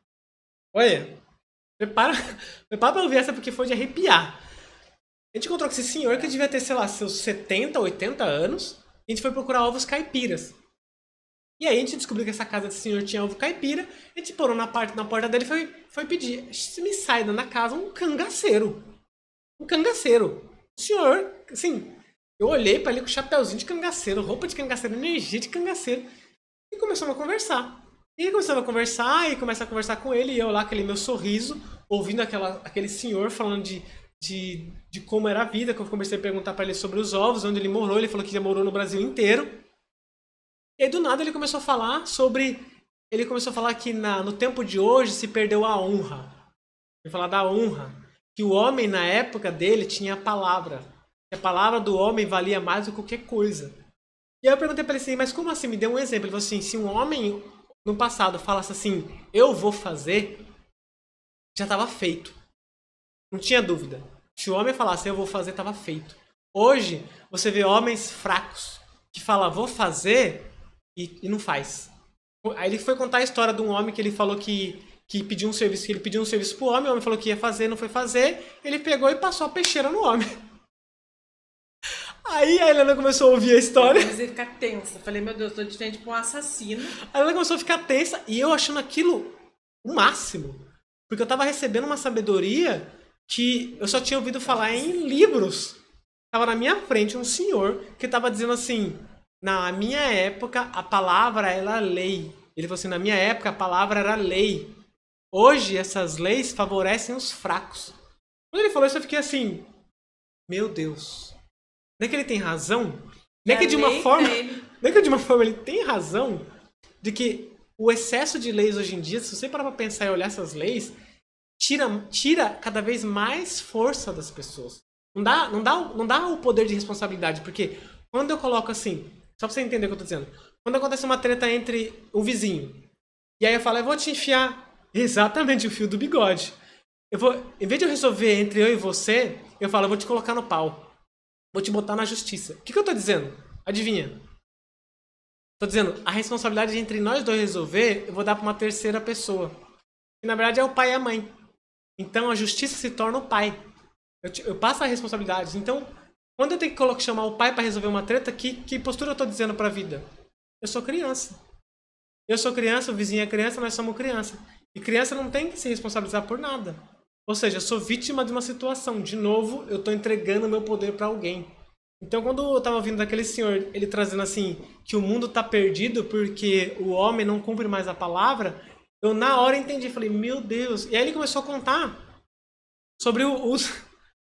Olha, prepara, prepara pra ouvir essa porque foi de arrepiar. A gente encontrou com esse senhor que devia ter, sei lá, seus 70, 80 anos. E a gente foi procurar ovos caipiras. E aí a gente descobriu que essa casa desse senhor tinha ovo caipira. A gente parou na, parte, na porta dele e foi, foi pedir. Me sai da casa um cangaceiro. Um cangaceiro. O senhor, assim, eu olhei pra ele com chapéuzinho de cangaceiro, roupa de cangaceiro, energia de cangaceiro. E começamos a conversar. E começamos a conversar, e começa a conversar com ele, e eu lá, aquele meu sorriso, ouvindo aquela, aquele senhor falando de, de, de como era a vida, que eu comecei a perguntar pra ele sobre os ovos, onde ele morou, ele falou que já morou no Brasil inteiro. E aí do nada ele começou a falar sobre. Ele começou a falar que na, no tempo de hoje se perdeu a honra. Ele falar da honra. Que o homem na época dele tinha a palavra. Que a palavra do homem valia mais do que qualquer coisa. E aí eu perguntei pra ele assim, mas como assim? Me deu um exemplo. Ele falou assim, se um homem no passado falasse assim, eu vou fazer, já estava feito. Não tinha dúvida. Se o homem falasse, eu vou fazer, estava feito. Hoje, você vê homens fracos que falam, vou fazer, e, e não faz. Aí ele foi contar a história de um homem que ele falou que, que pediu um serviço, que ele pediu um serviço pro homem, o homem falou que ia fazer, não foi fazer, ele pegou e passou a peixeira no homem. Aí a Helena começou a ouvir a história. Eu comecei a ficar tensa. Falei, meu Deus, tô de frente pra um assassino. A Helena começou a ficar tensa e eu achando aquilo o máximo. Porque eu tava recebendo uma sabedoria que eu só tinha ouvido falar em livros. Tava na minha frente um senhor que tava dizendo assim: na minha época a palavra era lei. Ele falou assim: na minha época a palavra era lei. Hoje essas leis favorecem os fracos. Quando ele falou isso, eu fiquei assim: meu Deus. Não é que ele tem razão? Não é que de uma forma. Não é que de uma forma ele tem razão de que o excesso de leis hoje em dia, se você parar pra pensar e olhar essas leis, tira, tira cada vez mais força das pessoas. Não dá, não, dá, não dá o poder de responsabilidade, porque quando eu coloco assim, só pra você entender o que eu tô dizendo, quando acontece uma treta entre o vizinho, e aí eu falo, eu vou te enfiar exatamente o fio do bigode. Eu vou, em vez de eu resolver entre eu e você, eu falo, eu vou te colocar no pau. Vou te botar na justiça. O que, que eu tô dizendo? Adivinha? Tô dizendo, a responsabilidade de entre nós dois resolver, eu vou dar pra uma terceira pessoa. Que na verdade é o pai e a mãe. Então a justiça se torna o pai. Eu, te, eu passo a responsabilidade. Então, quando eu tenho que chamar o pai para resolver uma treta, que, que postura eu tô dizendo pra vida? Eu sou criança. Eu sou criança, o vizinho é criança, nós somos criança. E criança não tem que se responsabilizar por nada. Ou seja, eu sou vítima de uma situação. De novo, eu estou entregando meu poder para alguém. Então, quando eu estava ouvindo daquele senhor, ele trazendo assim, que o mundo está perdido porque o homem não cumpre mais a palavra, eu na hora entendi. Falei, meu Deus. E aí ele começou a contar sobre o. Os...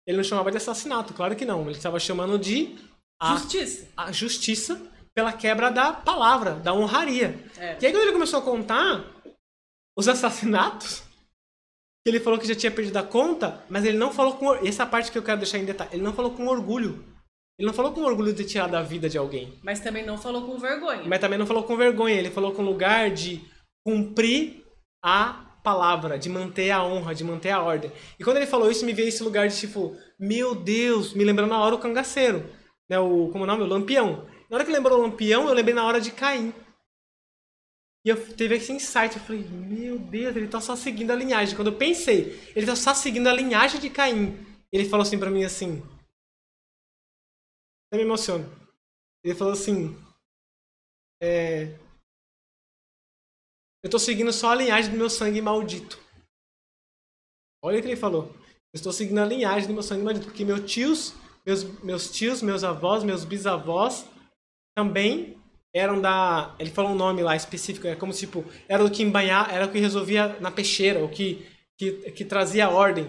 Ele não chamava de assassinato, claro que não. Ele estava chamando de. A, justiça. A justiça pela quebra da palavra, da honraria. É. E aí, quando ele começou a contar os assassinatos, que ele falou que já tinha perdido a conta, mas ele não falou com. Essa parte que eu quero deixar em detalhe. Ele não falou com orgulho. Ele não falou com orgulho de tirar da vida de alguém. Mas também não falou com vergonha. Mas também não falou com vergonha. Ele falou com lugar de cumprir a palavra, de manter a honra, de manter a ordem. E quando ele falou isso, me veio esse lugar de tipo, meu Deus, me lembrando na hora o cangaceiro. Né, o, como é o nome? O lampião. Na hora que lembrou o lampião, eu lembrei na hora de Caim. E eu teve esse insight, eu falei, meu Deus, ele tá só seguindo a linhagem. Quando eu pensei, ele tá só seguindo a linhagem de Caim. Ele falou assim para mim assim. Eu me emociono. Ele falou assim. É, eu tô seguindo só a linhagem do meu sangue maldito. Olha o que ele falou. Eu estou seguindo a linhagem do meu sangue maldito, porque meus tios, meus, meus tios, meus avós, meus bisavós também eram da. Ele falou um nome lá específico, é como tipo, era o que embanhar, era o que resolvia na peixeira, o que, que, que trazia ordem.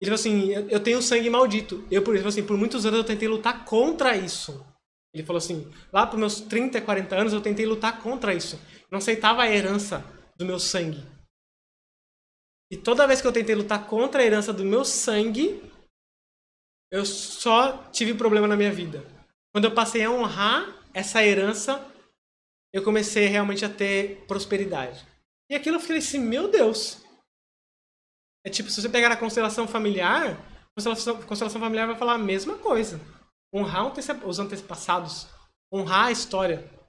Ele falou assim: eu tenho sangue maldito. Eu, por assim, por muitos anos eu tentei lutar contra isso. Ele falou assim: lá para meus 30, 40 anos eu tentei lutar contra isso. Não aceitava a herança do meu sangue. E toda vez que eu tentei lutar contra a herança do meu sangue, eu só tive problema na minha vida. Quando eu passei a honrar essa herança, eu comecei realmente a ter prosperidade. E aquilo eu falei assim, meu Deus. É tipo, se você pegar a constelação familiar, a constelação, constelação familiar vai falar a mesma coisa. Honrar os antepassados, honrar a história.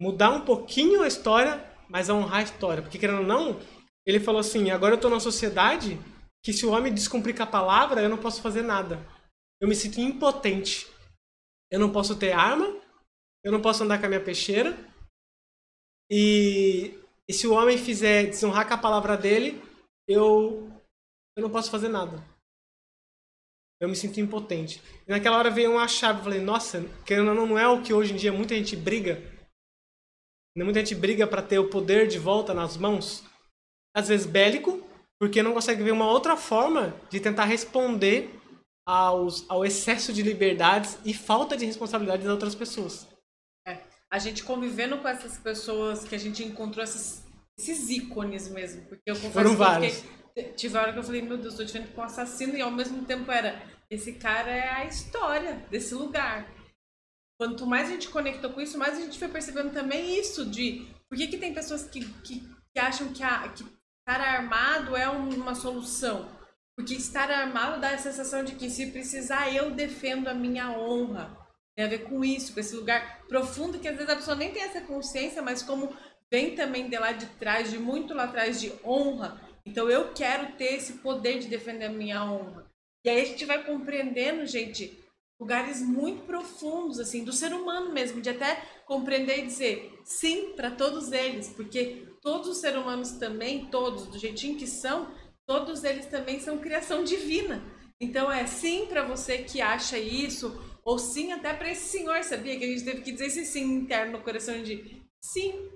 Mudar um pouquinho a história, mas honrar a história. Porque, querendo ou não, ele falou assim, agora eu estou numa sociedade que se o homem descumprir com a palavra, eu não posso fazer nada. Eu me sinto impotente. Eu não posso ter arma, eu não posso andar com a minha peixeira. E, e se o homem fizer desonrar com a palavra dele, eu, eu não posso fazer nada. Eu me sinto impotente. E naquela hora veio uma chave. Eu falei, nossa, querendo ou não, não é o que hoje em dia muita gente briga. Muita gente briga para ter o poder de volta nas mãos. Às vezes bélico, porque não consegue ver uma outra forma de tentar responder aos, ao excesso de liberdades e falta de responsabilidade das outras pessoas a gente convivendo com essas pessoas que a gente encontrou esses, esses ícones mesmo. Porque eu confesso Foram vários. Fiquei, tive hora que eu falei, meu Deus, tô diferente com um assassino, e ao mesmo tempo era, esse cara é a história desse lugar. Quanto mais a gente conectou com isso, mais a gente foi percebendo também isso de por que, que tem pessoas que, que, que acham que, a, que estar armado é uma solução. Porque estar armado dá a sensação de que se precisar eu defendo a minha honra. Tem a ver com isso, com esse lugar profundo que às vezes a pessoa nem tem essa consciência, mas como vem também de lá de trás, de muito lá atrás, de honra, Então eu quero ter esse poder de defender a minha honra. E aí a gente vai compreendendo, gente, lugares muito profundos, assim, do ser humano mesmo, de até compreender e dizer sim para todos eles, porque todos os seres humanos também, todos, do jeitinho que são, todos eles também são criação divina. Então é sim para você que acha isso, ou sim até para esse senhor, sabia? Que a gente teve que dizer esse sim interno no coração de sim,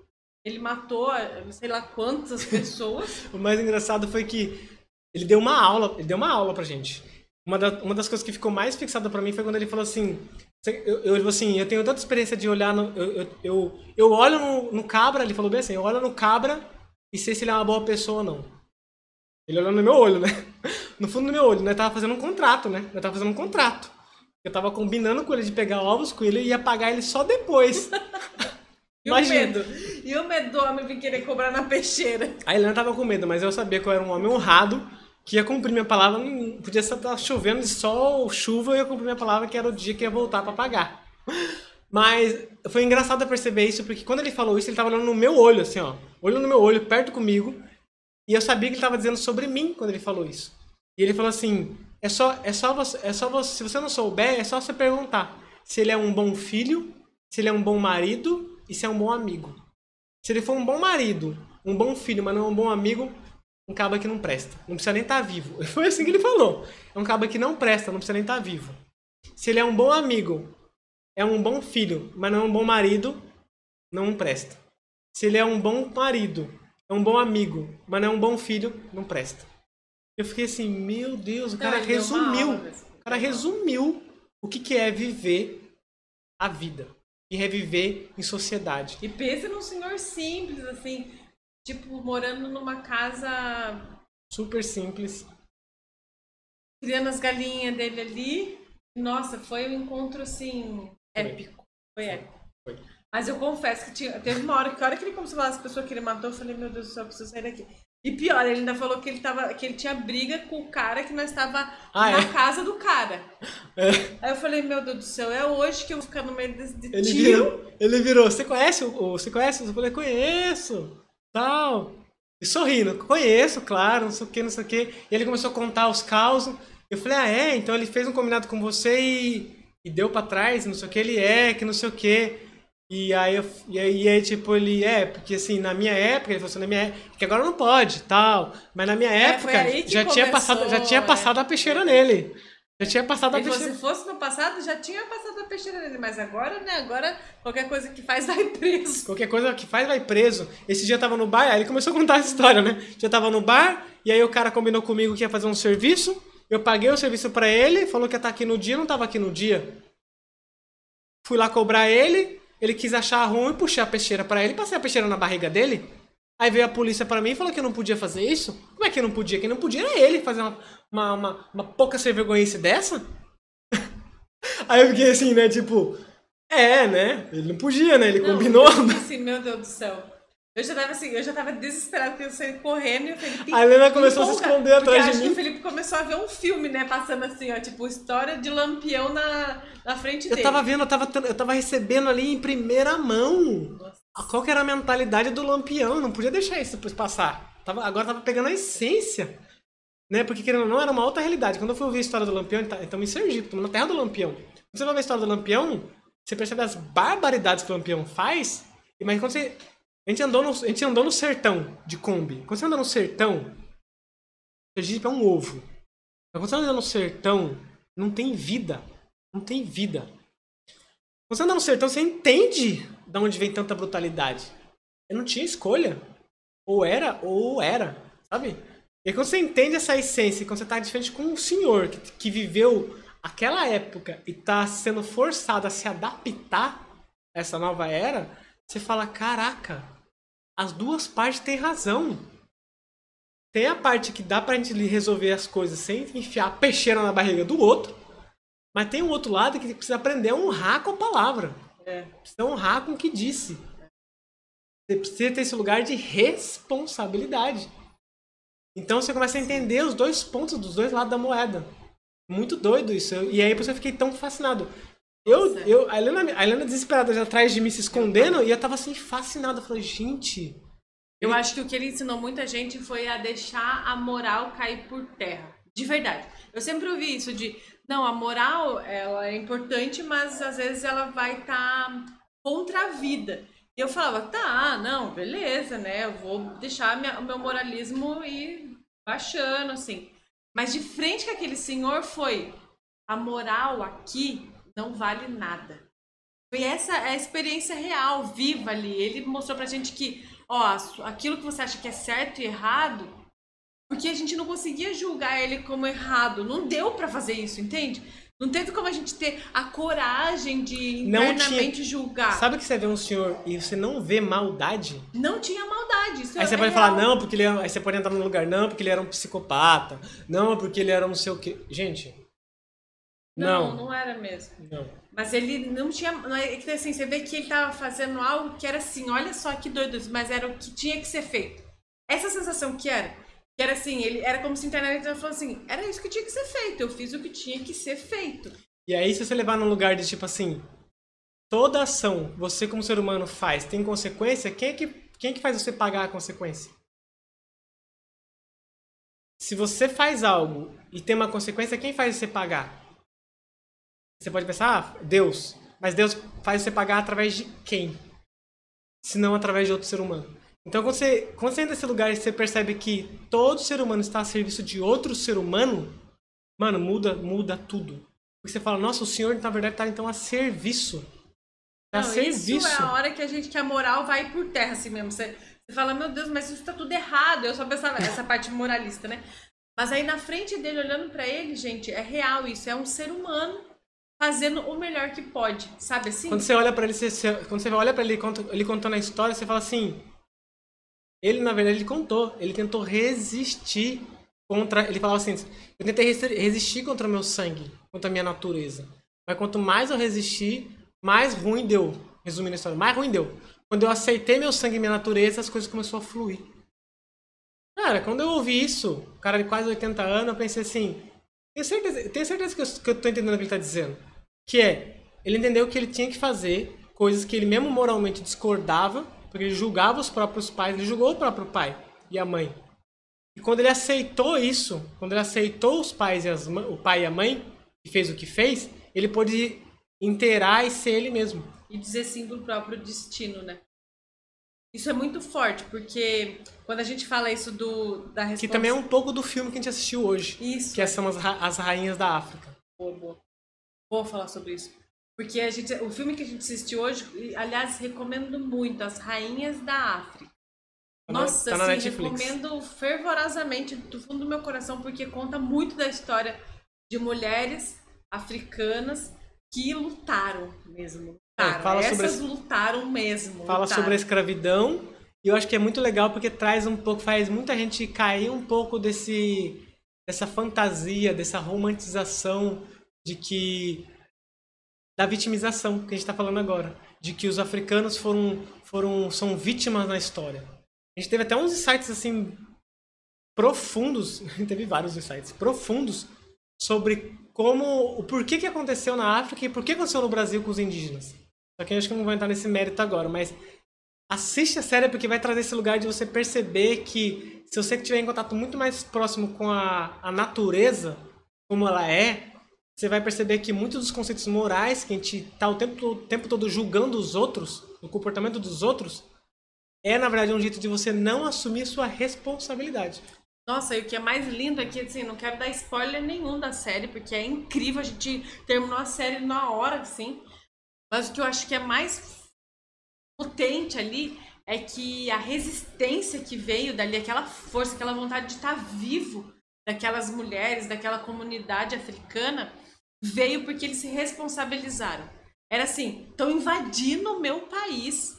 ele matou sei lá quantas pessoas. o mais engraçado foi que ele deu uma aula, ele deu uma aula pra gente. Uma, da, uma das coisas que ficou mais fixada para mim foi quando ele falou assim, eu, eu, assim, eu tenho tanta experiência de olhar no, eu, eu, eu, eu olho no, no cabra, ele falou bem assim, eu olho no cabra e sei se ele é uma boa pessoa ou não. Ele olhou no meu olho, né? No fundo do meu olho, né? Tava fazendo um contrato, né? Eu tava fazendo um contrato. Eu tava combinando com ele de pegar ovos com ele e ia pagar ele só depois. E Imagina. o medo? E o medo do homem vir querer cobrar na peixeira? A Helena tava com medo, mas eu sabia que eu era um homem honrado, que ia cumprir minha palavra. Não podia estar chovendo de sol, chuva, eu ia cumprir minha palavra, que era o dia que ia voltar para pagar. Mas foi engraçado perceber isso, porque quando ele falou isso, ele tava olhando no meu olho, assim, ó. Olhando no meu olho, perto comigo. E eu sabia que ele estava dizendo sobre mim quando ele falou isso. E ele falou assim: é só, é só você, é só você, se você não souber, é só você perguntar se ele é um bom filho, se ele é um bom marido e se é um bom amigo. Se ele for um bom marido, um bom filho, mas não um bom amigo, um cabo que não presta. Não precisa nem estar tá vivo. Foi assim que ele falou. É um cabo que não presta, não precisa nem estar tá vivo. Se ele é um bom amigo, é um bom filho, mas não é um bom marido, não presta. Se ele é um bom marido, é um bom amigo, mas não é um bom filho, não presta. Eu fiquei assim, meu Deus, o cara não, resumiu. O cara resumiu o que, que é viver a vida. E reviver em sociedade. E pensa num senhor simples, assim, tipo, morando numa casa. Super simples. Criando as galinhas dele ali. Nossa, foi um encontro, assim, épico. Foi épico. Foi. Mas eu confesso que tinha, teve uma hora que a hora que ele começou a falar as pessoas que ele matou, eu falei, meu Deus do céu, eu preciso sair daqui. E pior, ele ainda falou que ele, tava, que ele tinha briga com o cara que nós estava ah, na é? casa do cara. É. Aí eu falei, meu Deus do céu, é hoje que eu vou ficar no meio desse de ele tio? Virou, ele virou, você conhece o. Você conhece? Eu falei, conheço. Tal. E sorrindo, conheço, claro, não sei o que, não sei o que. E ele começou a contar os causos. Eu falei, ah, é? Então ele fez um combinado com você e, e deu para trás, não sei o que, ele é, que não sei o que. E aí, eu, e aí, e aí, tipo, ele é, porque assim, na minha época, ele falou assim, na minha época, que agora não pode, tal. Mas na minha é, época, já, começou, tinha passado, já tinha passado é. a peixeira nele. Já tinha passado a peixeira. Se fosse no passado, já tinha passado a peixeira nele. Mas agora, né? Agora, qualquer coisa que faz vai preso. Qualquer coisa que faz vai preso. Esse dia eu tava no bar, aí ele começou a contar essa história, né? Já tava no bar, e aí o cara combinou comigo que ia fazer um serviço. Eu paguei o serviço para ele, falou que ia estar aqui no dia, não tava aqui no dia. Fui lá cobrar ele, ele quis achar ruim, puxar a peixeira para ele, passei a peixeira na barriga dele. Aí veio a polícia para mim e falou que eu não podia fazer isso. Como é que eu não podia? Quem não podia era ele fazer uma, uma, uma, uma pouca sem vergonhice dessa. Aí eu fiquei assim, né? Tipo, é, né? Ele não podia, né? Ele não, combinou. Eu assim, meu Deus do céu. Eu já tava assim, eu já tava desesperado porque eu saí correndo e o Felipe. A Helena começou a se esconder atrás de mim. Acho que o Felipe começou a ver um filme, né? Passando assim, ó, tipo, história de lampião na, na frente dele. Eu tava vendo, eu tava, eu tava recebendo ali em primeira mão. Nossa. Qual que era a mentalidade do lampião? Não podia deixar isso depois passar. Tava, agora tava pegando a essência. Né? Porque querendo ou não, era uma outra realidade. Quando eu fui ouvir a história do lampião, tá, em Sergipe, estamos na terra do lampião. Quando você vai ver a história do lampião, você percebe as barbaridades que o lampião faz. Mas quando você a gente andou no, a gente andou no sertão de Kombi. Quando você anda no sertão, Sergipe é um ovo. Mas quando você anda no sertão, não tem vida. Não tem vida. Você anda no sertão, você entende de onde vem tanta brutalidade. Eu não tinha escolha. Ou era, ou era. Sabe? E quando você entende essa essência, quando você está de frente com um senhor que, que viveu aquela época e está sendo forçado a se adaptar a essa nova era, você fala, caraca, as duas partes têm razão. Tem a parte que dá pra gente resolver as coisas sem enfiar a peixeira na barriga do outro, mas tem um outro lado que precisa aprender a honrar com a palavra. É. Precisa honrar com o que disse. Você precisa ter esse lugar de responsabilidade. Então você começa a entender os dois pontos dos dois lados da moeda. Muito doido isso. E aí eu fiquei tão fascinado. Eu, eu, a, Helena, a Helena desesperada já atrás de mim se escondendo e eu tava assim, fascinado. Eu falei, gente, Eu acho que o que ele ensinou muita gente foi a deixar a moral cair por terra. De verdade. Eu sempre ouvi isso de, não, a moral, ela é importante, mas às vezes ela vai estar tá contra a vida. E eu falava, tá, não, beleza, né? Eu vou deixar minha, o meu moralismo ir baixando, assim. Mas de frente com aquele senhor foi, a moral aqui não vale nada. Foi essa a experiência real, viva ali. Ele mostrou pra gente que, ó, aquilo que você acha que é certo e errado, porque a gente não conseguia julgar ele como errado. Não deu para fazer isso, entende? Não teve como a gente ter a coragem de internamente tinha... julgar. Sabe que você vê um senhor e você não vê maldade? Não tinha maldade. Isso aí é você pode real. falar, não, porque ele Aí você pode entrar num lugar, não, porque ele era um psicopata. Não, porque ele era não sei o quê. Gente. Não, não, não era mesmo. Não. Mas ele não tinha. É que assim, você vê que ele tava fazendo algo que era assim, olha só que doido, mas era o que tinha que ser feito. Essa sensação que era. Que era assim, ele era como se internamente ele falou assim, era isso que tinha que ser feito, eu fiz o que tinha que ser feito. E aí, se você levar num lugar de tipo assim, toda ação você como ser humano faz tem consequência, quem é que, quem é que faz você pagar a consequência? Se você faz algo e tem uma consequência, quem faz você pagar? Você pode pensar, ah, Deus. Mas Deus faz você pagar através de quem? Se não através de outro ser humano. Então, quando você, quando você entra nesse lugar e você percebe que todo ser humano está a serviço de outro ser humano, mano, muda, muda tudo. Porque você fala, nossa, o Senhor, na verdade, está então a serviço. Tá a Não, serviço. Isso é a hora que a gente, que a moral vai por terra, assim mesmo. Você, você fala, meu Deus, mas isso está tudo errado. Eu só pensava, essa parte moralista, né? Mas aí na frente dele, olhando para ele, gente, é real isso. É um ser humano fazendo o melhor que pode, sabe assim? Quando você olha para ele, você, quando você olha para ele, ele contando a história, você fala assim: ele na verdade ele contou, ele tentou resistir contra, ele falava assim: eu tentei resistir contra o meu sangue, contra a minha natureza. Mas quanto mais eu resisti, mais ruim deu. Resumindo a história, mais ruim deu. Quando eu aceitei meu sangue e minha natureza, as coisas começaram a fluir. Cara, quando eu ouvi isso, cara de quase 80 anos, eu pensei assim: tenho certeza, tenho certeza que, eu, que eu tô entendendo o que ele tá dizendo. Que é, ele entendeu que ele tinha que fazer coisas que ele mesmo moralmente discordava, porque ele julgava os próprios pais, ele julgou o próprio pai e a mãe. E quando ele aceitou isso, quando ele aceitou os pais e as, o pai e a mãe, e fez o que fez, ele pôde inteirar e ser ele mesmo. E dizer sim pro próprio destino, né? Isso é muito forte, porque quando a gente fala isso do, da resposta... Que também é um pouco do filme que a gente assistiu hoje. Isso. Que são as, as rainhas da África. Boa, boa. Vou falar sobre isso. Porque a gente, o filme que a gente assistiu hoje, aliás, recomendo muito, As Rainhas da África. Tá Nossa, tá assim, recomendo fervorosamente do fundo do meu coração, porque conta muito da história de mulheres africanas que lutaram mesmo. Lutaram. É, fala Essas sobre, lutaram mesmo. Fala lutaram. sobre a escravidão. E eu acho que é muito legal porque traz um pouco, faz muita gente cair um pouco desse dessa fantasia, dessa romantização de que da vitimização que a gente está falando agora, de que os africanos foram, foram são vítimas na história. A gente teve até uns insights assim profundos, teve vários insights profundos sobre como o porquê que aconteceu na África e por que aconteceu no Brasil com os indígenas. Só que eu acho que não vou entrar nesse mérito agora, mas assiste a série porque vai trazer esse lugar de você perceber que se você tiver em contato muito mais próximo com a, a natureza, como ela é, você vai perceber que muitos dos conceitos morais que a gente está o tempo, o tempo todo julgando os outros, o comportamento dos outros, é na verdade um jeito de você não assumir sua responsabilidade. Nossa, e o que é mais lindo aqui, assim, não quero dar spoiler nenhum da série, porque é incrível, a gente terminou a série na hora, assim. Mas o que eu acho que é mais potente ali é que a resistência que veio dali, aquela força, aquela vontade de estar vivo daquelas mulheres, daquela comunidade africana, veio porque eles se responsabilizaram. Era assim, estão invadindo o meu país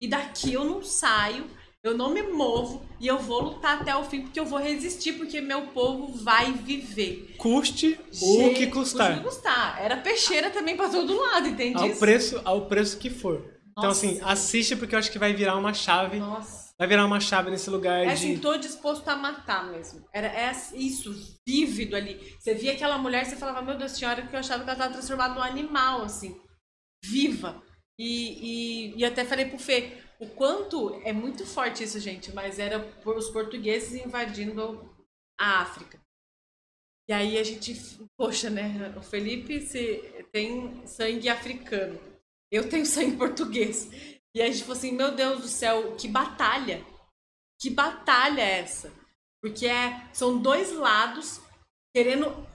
e daqui eu não saio, eu não me movo e eu vou lutar até o fim porque eu vou resistir porque meu povo vai viver. Custe o que custar. Custe o que custar. Era peixeira também para todo lado, entende? Ao preço, ao preço que for. Então, Nossa. Então assim, assiste porque eu acho que vai virar uma chave. Nossa vai virar uma chave nesse lugar é de. assim, tô disposto a matar mesmo. Era é isso, vívido ali. Você via aquela mulher, você falava, meu Deus, senhora, que eu achava que ela estava transformada num animal, assim, viva. E, e, e até falei pro Fê, o quanto é muito forte isso, gente, mas era por os portugueses invadindo a África. E aí a gente, poxa, né? O Felipe se, tem sangue africano. Eu tenho sangue português. E a gente falou assim, meu Deus do céu, que batalha. Que batalha é essa? Porque é, são dois lados querendo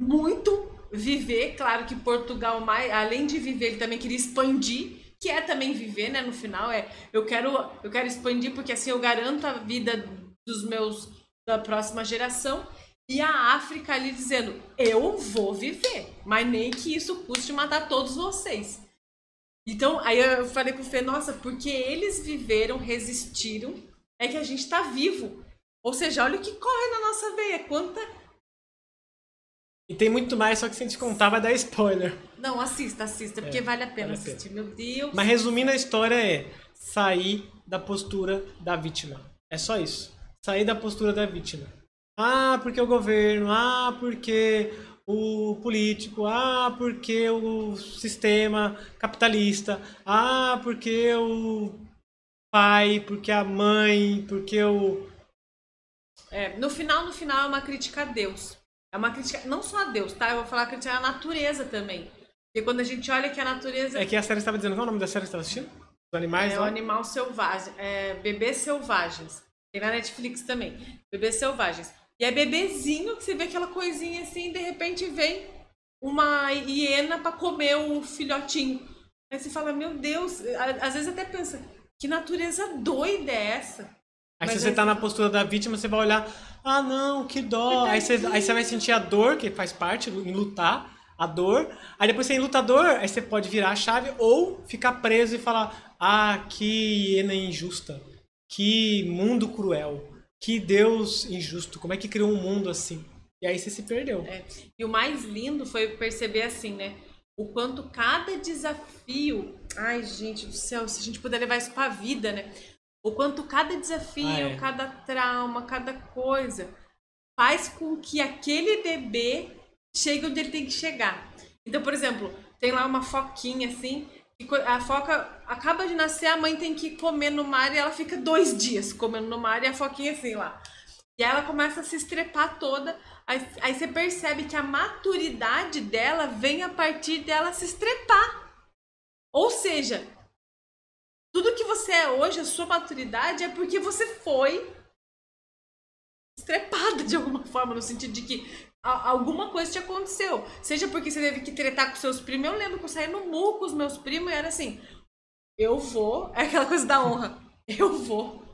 muito viver. Claro que Portugal, mais, além de viver, ele também queria expandir que é também viver, né? No final é eu quero eu quero expandir porque assim eu garanto a vida dos meus da próxima geração e a África ali dizendo eu vou viver, mas nem que isso custe matar todos vocês. Então aí eu falei pro Fê, nossa, porque eles viveram, resistiram, é que a gente tá vivo. Ou seja, olha o que corre na nossa veia, quanta e tem muito mais, só que se a gente contar vai dar spoiler. Não, assista, assista, porque é, vale a pena vale assistir. Pena. Meu Deus. Mas resumindo a história é sair da postura da vítima. É só isso. Sair da postura da vítima. Ah, porque o governo, ah, porque o político, ah, porque o sistema capitalista, ah, porque o pai, porque a mãe, porque o. É, no final, no final é uma crítica a Deus. É uma crítica, não só a Deus, tá? Eu vou falar crítica à natureza também. Porque quando a gente olha que a natureza. É que a série estava dizendo, qual é o nome da série que estava assistindo? Os animais? É o Animal Selvagem. É Bebês Selvagens. Tem na Netflix também. Bebês Selvagens. E é bebezinho que você vê aquela coisinha assim, e de repente vem uma hiena para comer o filhotinho. Aí você fala, meu Deus, às vezes até pensa, que natureza doida é essa? Aí se você tá na postura da vítima, você vai olhar, ah não, que dó. Aí você, aí você vai sentir a dor, que faz parte em lutar, a dor. Aí depois você é lutador, aí você pode virar a chave ou ficar preso e falar, ah, que hiena injusta. Que mundo cruel. Que Deus injusto. Como é que criou um mundo assim? E aí você se perdeu. É. E o mais lindo foi perceber assim, né? O quanto cada desafio. Ai, gente do céu, se a gente puder levar isso pra vida, né? O quanto cada desafio, ah, é. cada trauma, cada coisa faz com que aquele bebê chegue onde ele tem que chegar. Então, por exemplo, tem lá uma foquinha assim, a foca acaba de nascer, a mãe tem que comer no mar e ela fica dois dias comendo no mar e a foquinha assim lá. E aí ela começa a se estrepar toda. Aí, aí você percebe que a maturidade dela vem a partir dela se estrepar. Ou seja, tudo que você é hoje, a sua maturidade, é porque você foi estrepada de alguma forma, no sentido de que alguma coisa te aconteceu. Seja porque você teve que tretar com seus primos. Eu lembro que eu saí no murro com os meus primos e era assim: eu vou, é aquela coisa da honra, eu vou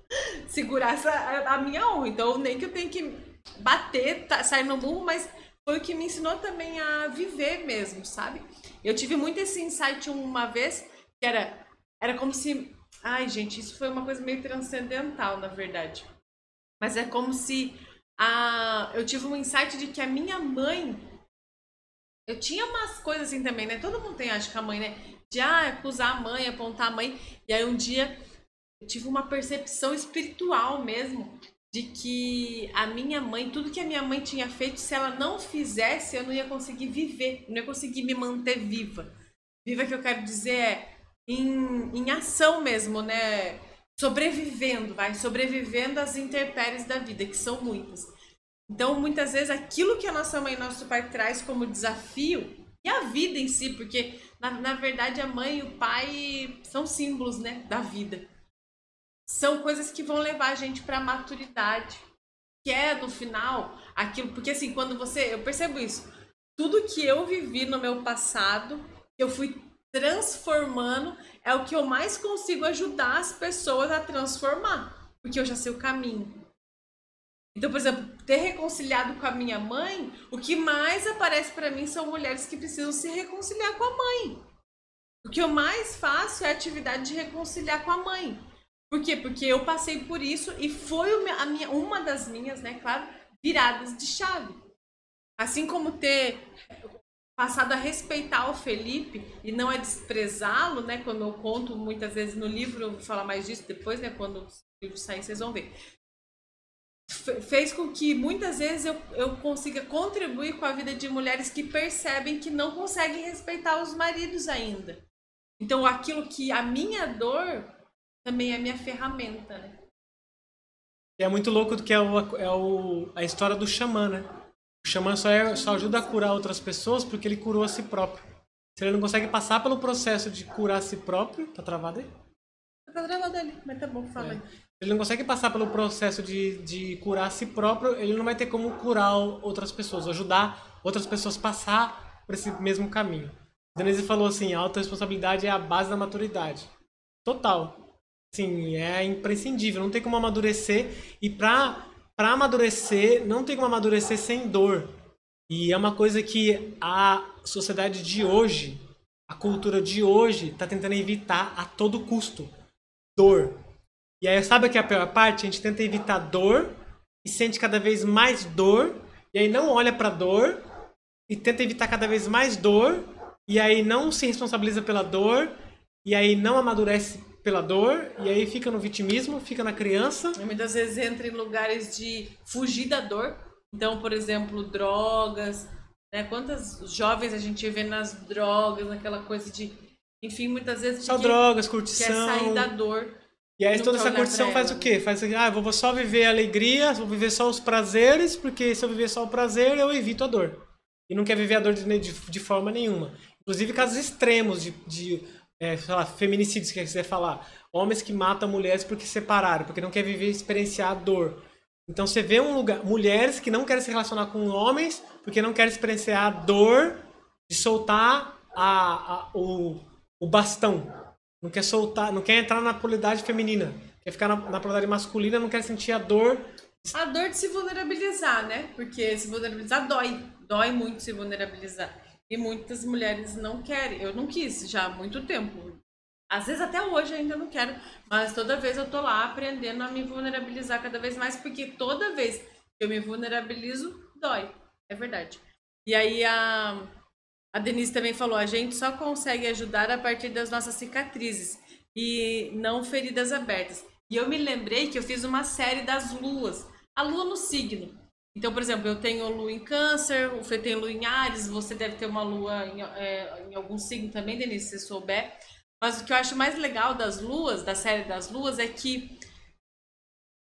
segurar essa, a, minha honra. Então, nem que eu tenha que bater, tá, sair no murro, mas foi o que me ensinou também a viver mesmo, sabe? Eu tive muito esse insight uma vez, que era era como se. Ai, gente, isso foi uma coisa meio transcendental, na verdade. Mas é como se a... eu tive um insight de que a minha mãe. Eu tinha umas coisas assim também, né? Todo mundo tem, acho que a mãe, né? De ah, acusar a mãe, apontar a mãe. E aí um dia eu tive uma percepção espiritual mesmo de que a minha mãe, tudo que a minha mãe tinha feito, se ela não fizesse, eu não ia conseguir viver, não ia conseguir me manter viva. Viva que eu quero dizer é em, em ação mesmo, né? Sobrevivendo, vai, sobrevivendo às intempéries da vida, que são muitas. Então, muitas vezes, aquilo que a nossa mãe e nosso pai traz como desafio, e a vida em si, porque na, na verdade a mãe e o pai são símbolos, né, da vida. São coisas que vão levar a gente para a maturidade, que é no final aquilo, porque assim, quando você, eu percebo isso, tudo que eu vivi no meu passado, eu fui transformando é o que eu mais consigo ajudar as pessoas a transformar, porque eu já sei o caminho. Então, por exemplo, ter reconciliado com a minha mãe, o que mais aparece para mim são mulheres que precisam se reconciliar com a mãe. O que eu mais faço é a atividade de reconciliar com a mãe. Por quê? Porque eu passei por isso e foi a minha, uma das minhas, né, claro, viradas de chave. Assim como ter passado a respeitar o Felipe e não a desprezá-lo, né? Quando eu conto muitas vezes no livro, vou falar mais disso depois, né? Quando o livro sair, vocês vão ver. Fez com que muitas vezes eu, eu consiga contribuir com a vida de mulheres que percebem que não conseguem respeitar os maridos ainda. Então, aquilo que a minha dor também é minha ferramenta, né? É muito louco que é, o, é o, a história do xamã, né? O xamã só, é, só ajuda a curar outras pessoas porque ele curou a si próprio. Se ele não consegue passar pelo processo de curar a si próprio, tá travado aí? Tá travado ali, mas tá bom, fala É. aí. Se ele não consegue passar pelo processo de, de curar a si próprio, ele não vai ter como curar outras pessoas, ajudar outras pessoas a passar por esse mesmo caminho. Denise falou assim, a autorresponsabilidade é a base da maturidade. Total. Sim, é imprescindível, não tem como amadurecer. E pra, pra amadurecer, não tem como amadurecer sem dor. E é uma coisa que a sociedade de hoje, a cultura de hoje, está tentando evitar a todo custo. Dor. E aí, sabe que é a pior parte? A gente tenta evitar dor e sente cada vez mais dor, e aí não olha pra dor e tenta evitar cada vez mais dor, e aí não se responsabiliza pela dor, e aí não amadurece pela dor, e aí fica no vitimismo, fica na criança. E muitas vezes entra em lugares de fugir da dor. Então, por exemplo, drogas, né? Quantas jovens a gente vê nas drogas, naquela coisa de. Enfim, muitas vezes Só drogas, quer curtição. sair da dor. E aí toda quer essa curtição faz ela, o quê? Faz ah, eu vou só viver a alegria, vou viver só os prazeres, porque se eu viver só o prazer, eu evito a dor. E não quer viver a dor de, de, de forma nenhuma. Inclusive casos extremos de, de é, sei lá, feminicídios, que quiser falar. Homens que matam mulheres porque separaram, porque não quer viver experienciar a dor. Então você vê um lugar, mulheres que não querem se relacionar com homens porque não querem experienciar a dor de soltar a, a- o, o bastão. Não quer soltar, não quer entrar na polaridade feminina. Quer ficar na, na polaridade masculina, não quer sentir a dor. A dor de se vulnerabilizar, né? Porque se vulnerabilizar dói. Dói muito se vulnerabilizar. E muitas mulheres não querem. Eu não quis já há muito tempo. Às vezes até hoje ainda não quero, mas toda vez eu tô lá aprendendo a me vulnerabilizar cada vez mais, porque toda vez que eu me vulnerabilizo, dói. É verdade. E aí a, a Denise também falou, a gente só consegue ajudar a partir das nossas cicatrizes e não feridas abertas. E eu me lembrei que eu fiz uma série das luas. A lua no signo. Então, por exemplo, eu tenho lua em câncer, o Fê tem lua em Ares, você deve ter uma lua em, é, em algum signo também, Denise, se souber. Mas o que eu acho mais legal das luas, da série das luas, é que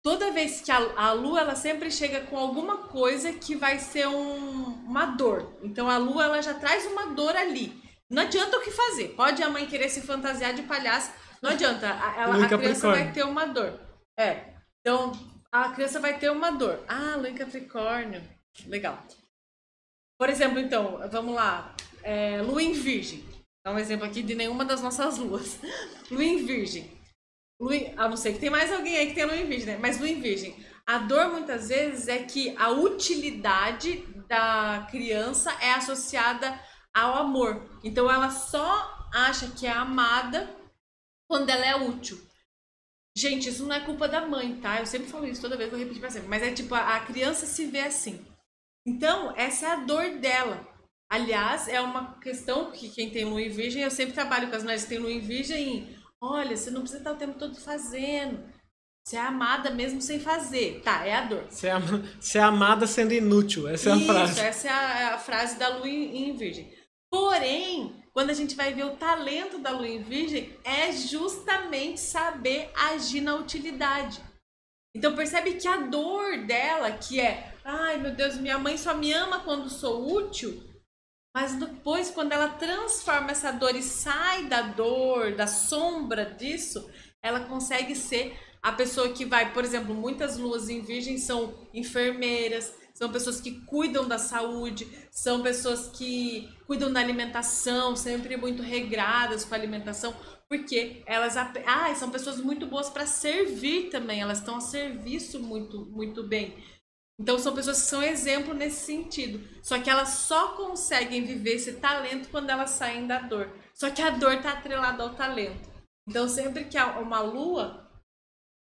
toda vez que a, a lua, ela sempre chega com alguma coisa que vai ser um- uma dor. Então a lua, ela já traz uma dor ali. Não adianta o que fazer. Pode a mãe querer se fantasiar de palhaço, não adianta. A, ela, a criança vai ter uma dor. É. Então, a criança vai ter uma dor. Ah, lua em Capricórnio. Legal. Por exemplo, então, vamos lá. É, lua em Virgem. Dá um exemplo aqui de nenhuma das nossas luas. Lua em Virgem. Lua a não ser que tem mais alguém aí que tem lua em Virgem, né? Mas lua em Virgem. A dor, muitas vezes, é que a utilidade da criança é associada ao amor. Então, ela só acha que é amada quando ela é útil. Gente, isso não é culpa da mãe, tá? Eu sempre falo isso, toda vez vou repetir pra sempre. Mas é tipo, a a criança se vê assim. Então, essa é a dor dela. Aliás, é uma questão que quem tem lua em virgem, eu sempre trabalho com as mulheres que têm lua em virgem. Olha, você não precisa estar o tempo todo fazendo. Você é amada mesmo sem fazer. Tá, é a dor. Ser, ama- ser amada sendo inútil. Essa é a Isso, frase. essa é a, é a frase da lua em, em virgem. Porém, quando a gente vai ver o talento da lua em virgem, é justamente saber agir na utilidade. Então percebe que a dor dela, que é, ai meu Deus, minha mãe só me ama quando sou útil, mas depois quando ela transforma essa dor e sai da dor, da sombra disso, ela consegue ser a pessoa que vai, por exemplo, muitas luas em virgem são enfermeiras, são pessoas que cuidam da saúde, são pessoas que cuidam da alimentação, sempre muito regradas com a alimentação, porque elas ah, são pessoas muito boas para servir também, elas estão a serviço muito muito bem. Então são pessoas que são exemplo nesse sentido. Só que elas só conseguem viver esse talento quando elas saem da dor. Só que a dor está atrelada ao talento. Então sempre que há uma lua,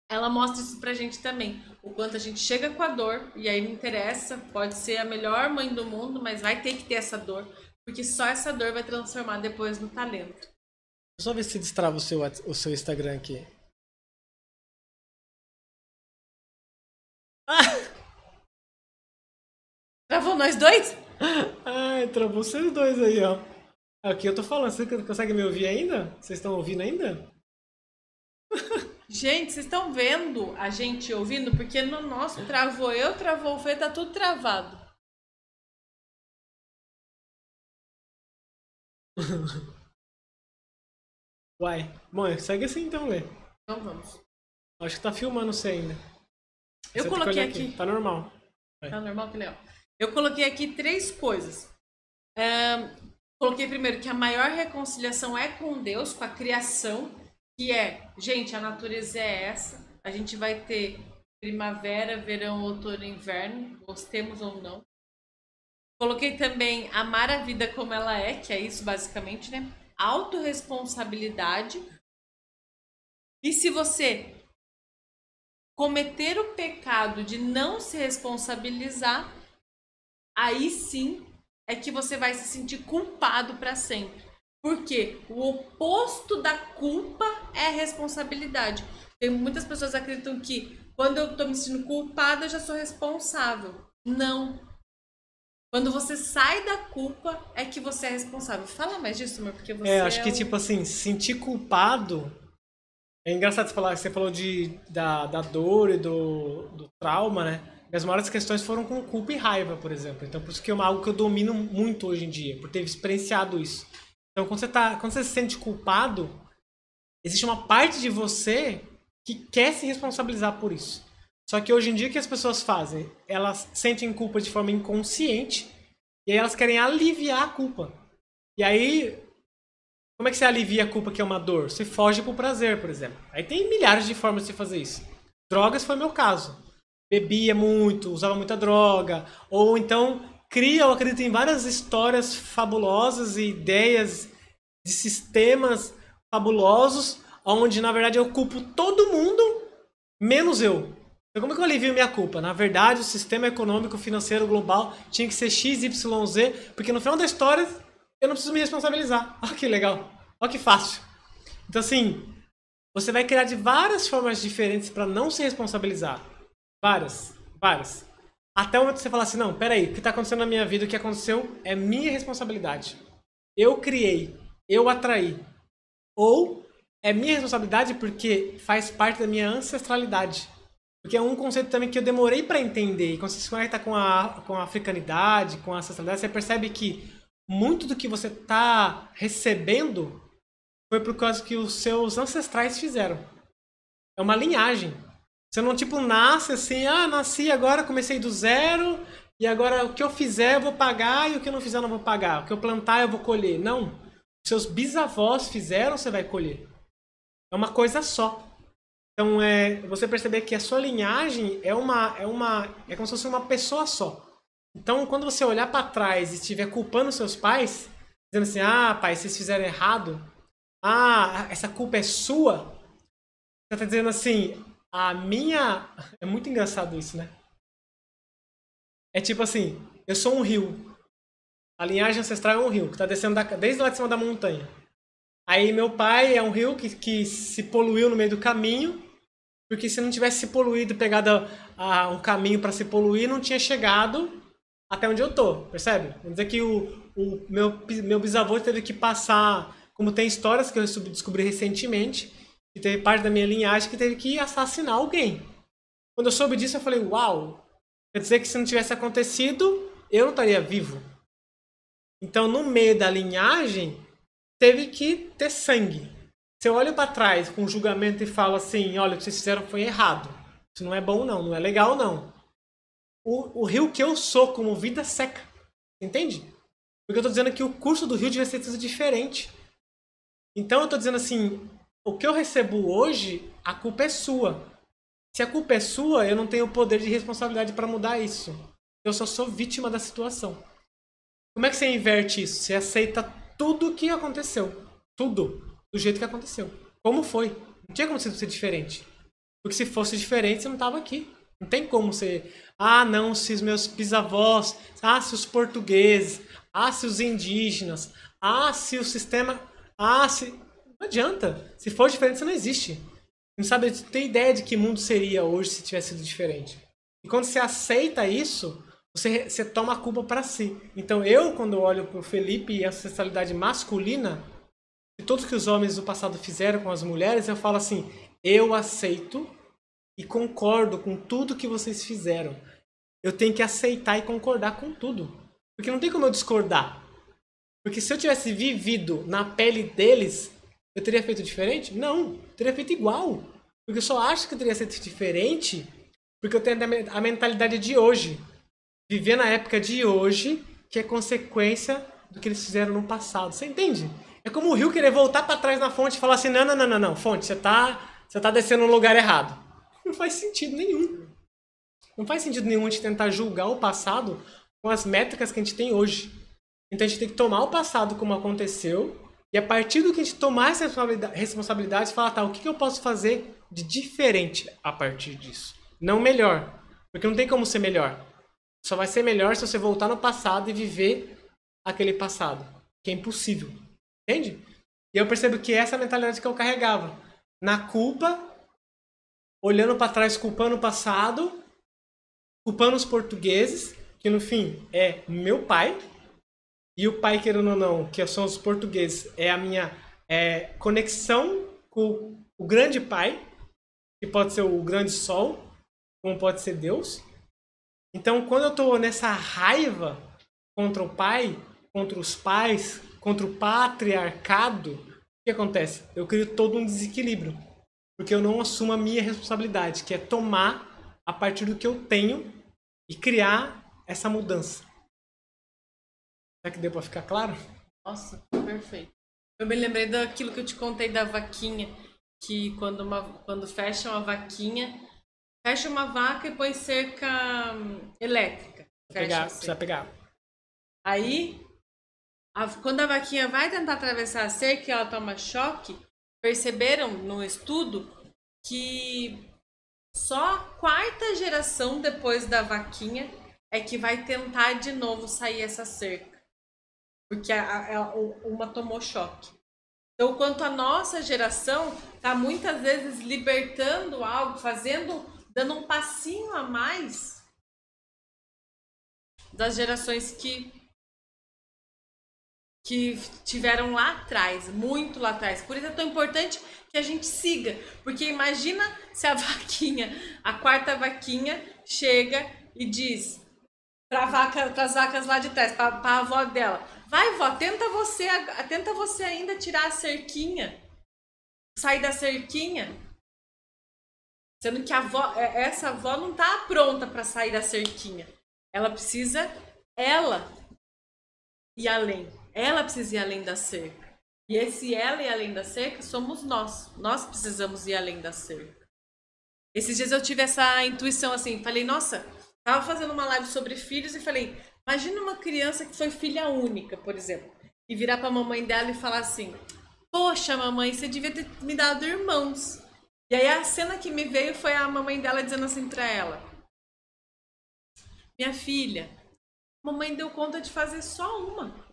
ela mostra isso pra gente também. O quanto a gente chega com a dor, e aí não interessa, pode ser a melhor mãe do mundo, mas vai ter que ter essa dor. Porque só essa dor vai transformar depois no talento. Só ver se destrava o seu, o seu Instagram aqui. Travou nós dois? Ai, travou vocês dois aí, ó. Aqui eu tô falando, você consegue me ouvir ainda? Vocês estão ouvindo ainda? Gente, vocês estão vendo a gente ouvindo? Porque no nosso travou eu, travou o Fê, tá tudo travado. Uai. Bom, segue assim então, Lê. Então vamos. Acho que tá filmando você ainda. Eu Você coloquei olhar aqui. Tá normal. Tá normal que legal. Eu coloquei aqui três coisas. Ahn, coloquei primeiro que a maior reconciliação é com Deus, com a criação, que é, gente, a natureza é essa. A gente vai ter primavera, verão, outono, inverno, gostemos ou não. Coloquei também amar a vida como ela é, que é isso basicamente, né? Autoresponsabilidade. E se você cometer o pecado de não se responsabilizar, aí sim é que você vai se sentir culpado para sempre. Porque o oposto da culpa é responsabilidade. Tem muitas pessoas que acreditam que quando eu tô me sentindo culpada, eu já sou responsável. Não. Quando você sai da culpa, é que você é responsável. Fala mais disso, amor, porque você É, acho é que o- tipo assim, se sentir culpado. É engraçado você falar, você falou de, da, da dor e do, do trauma, né? As maiores questões foram com culpa e raiva, por exemplo. Então, por isso que é algo que eu domino muito hoje em dia, por ter experienciado isso. Então, quando você, tá, quando você se sente culpado, existe uma parte de você que quer se responsabilizar por isso. Só que hoje em dia o que as pessoas fazem? Elas sentem culpa de forma inconsciente e aí elas querem aliviar a culpa. E aí, como é que você alivia a culpa que é uma dor? Você foge pro prazer, por exemplo. Aí tem milhares de formas de você fazer isso. Drogas foi meu caso. Bebia muito, usava muita droga. Ou então cria, eu acredito em várias histórias fabulosas e ideias de sistemas fabulosos, onde na verdade eu culpo todo mundo, menos eu. Então, como é que eu alivio minha culpa? Na verdade, o sistema econômico financeiro global tinha que ser XYZ, porque no final da história eu não preciso me responsabilizar. Olha que legal. Olha que fácil. Então, assim, você vai criar de várias formas diferentes para não se responsabilizar. Várias, várias. Até o momento que você falar assim, não, peraí, o que está acontecendo na minha vida, o que aconteceu é minha responsabilidade. Eu criei, eu atraí. Ou é minha responsabilidade porque faz parte da minha ancestralidade. Porque é um conceito também que eu demorei para entender. E quando você se conecta com a, com a africanidade, com a ancestralidade, você percebe que muito do que você está recebendo foi por causa que os seus ancestrais fizeram. É uma linhagem. Você não, tipo, nasce assim, ah, nasci agora, comecei do zero, e agora o que eu fizer eu vou pagar, e o que eu não fizer eu não vou pagar. O que eu plantar eu vou colher. Não. Seus bisavós fizeram, você vai colher. É uma coisa só. Então, é você perceber que a sua linhagem é uma é uma é como se fosse uma pessoa só. Então, quando você olhar para trás e estiver culpando seus pais, dizendo assim: "Ah, pai, vocês fizeram errado. Ah, essa culpa é sua". Você tá dizendo assim: "A minha é muito engraçado isso, né? É tipo assim, eu sou um rio. A linhagem ancestral é um rio que tá descendo da, desde lá de cima da montanha. Aí meu pai é um rio que, que se poluiu no meio do caminho, porque se não tivesse se poluído, pegado a, um caminho para se poluir, não tinha chegado até onde eu tô, percebe? Vamos dizer que o, o meu, meu bisavô teve que passar, como tem histórias que eu descobri recentemente, que teve parte da minha linhagem que teve que assassinar alguém. Quando eu soube disso, eu falei, uau, quer dizer que se não tivesse acontecido, eu não estaria vivo. Então, no meio da linhagem, teve que ter sangue. Se eu olho para trás com julgamento e falo assim, olha, o que vocês fizeram foi errado. Isso não é bom não, não é legal não. O, o rio que eu sou como vida seca. Entende? Porque eu tô dizendo que o curso do rio devia ser diferente. Então eu tô dizendo assim, o que eu recebo hoje, a culpa é sua. Se a culpa é sua, eu não tenho o poder de responsabilidade para mudar isso. Eu só sou vítima da situação. Como é que você inverte isso? Você aceita tudo o que aconteceu. Tudo. Do jeito que aconteceu. Como foi. Não tinha como ser diferente. Porque se fosse diferente, você não tava aqui. Não tem como ser. Ah, não, se os meus bisavós. Ah, se os portugueses. Ah, se os indígenas. Ah, se o sistema. Ah, se. Não adianta. Se for diferente, você não existe. Não sabe, não tem ideia de que mundo seria hoje se tivesse sido diferente. E quando você aceita isso, você, você toma a culpa para si. Então eu, quando olho para o Felipe e a ancestralidade masculina, de tudo que os homens do passado fizeram com as mulheres, eu falo assim, eu aceito e concordo com tudo que vocês fizeram. Eu tenho que aceitar e concordar com tudo. Porque não tem como eu discordar. Porque se eu tivesse vivido na pele deles, eu teria feito diferente? Não, teria feito igual. Porque eu só acho que eu teria feito diferente porque eu tenho a mentalidade de hoje. Viver na época de hoje, que é consequência do que eles fizeram no passado. Você entende? É como o rio querer voltar para trás na fonte e falar assim: não, não, não, não, não, fonte, você tá, você tá descendo no lugar errado. Não faz sentido nenhum. Não faz sentido nenhum a gente tentar julgar o passado com as métricas que a gente tem hoje. Então a gente tem que tomar o passado como aconteceu e a partir do que a gente tomar essa responsabilidade, falar, tá, o que eu posso fazer de diferente a partir disso? Não melhor. Porque não tem como ser melhor. Só vai ser melhor se você voltar no passado e viver aquele passado. Que é impossível. Entende? E eu percebo que essa é mentalidade que eu carregava. Na culpa, olhando para trás, culpando o passado, culpando os portugueses, que no fim é meu pai, e o pai, querendo ou não, que são os portugueses, é a minha é, conexão com o grande pai, que pode ser o grande sol, como pode ser Deus. Então, quando eu estou nessa raiva contra o pai, contra os pais, contra o patriarcado, o que acontece? Eu crio todo um desequilíbrio. Porque eu não assumo a minha responsabilidade, que é tomar a partir do que eu tenho e criar essa mudança. Será que deu para ficar claro? Nossa, perfeito. Eu me lembrei daquilo que eu te contei da vaquinha, que quando, uma, quando fecha uma vaquinha, fecha uma vaca e põe cerca hum, elétrica. Pegar, precisa pegar. Aí, a, quando a vaquinha vai tentar atravessar a cerca e ela toma choque, perceberam no estudo que só a quarta geração depois da vaquinha é que vai tentar de novo sair essa cerca. Porque a, a, uma tomou choque. Então, quanto a nossa geração está muitas vezes libertando algo, fazendo, dando um passinho a mais das gerações que que tiveram lá atrás, muito lá atrás. Por isso é tão importante que a gente siga, porque imagina se a vaquinha, a quarta vaquinha chega e diz para vaca, as vacas lá de trás, para a avó dela, vai vó, tenta você, tenta você ainda tirar a cerquinha, sair da cerquinha, sendo que avó, é, essa avó não tá pronta para sair da cerquinha, ela precisa ela ir além. Ela precisa ir além da cerca. E esse ela e além da cerca somos nós. Nós precisamos ir além da cerca. Esses dias eu tive essa intuição assim, falei, nossa, tava fazendo uma live sobre filhos e falei, imagina uma criança que foi filha única, por exemplo, e virar para a mamãe dela e falar assim: "Poxa, mamãe, você devia ter me dado irmãos". E aí a cena que me veio foi a mamãe dela dizendo assim para ela: "Minha filha, mamãe deu conta de fazer só uma.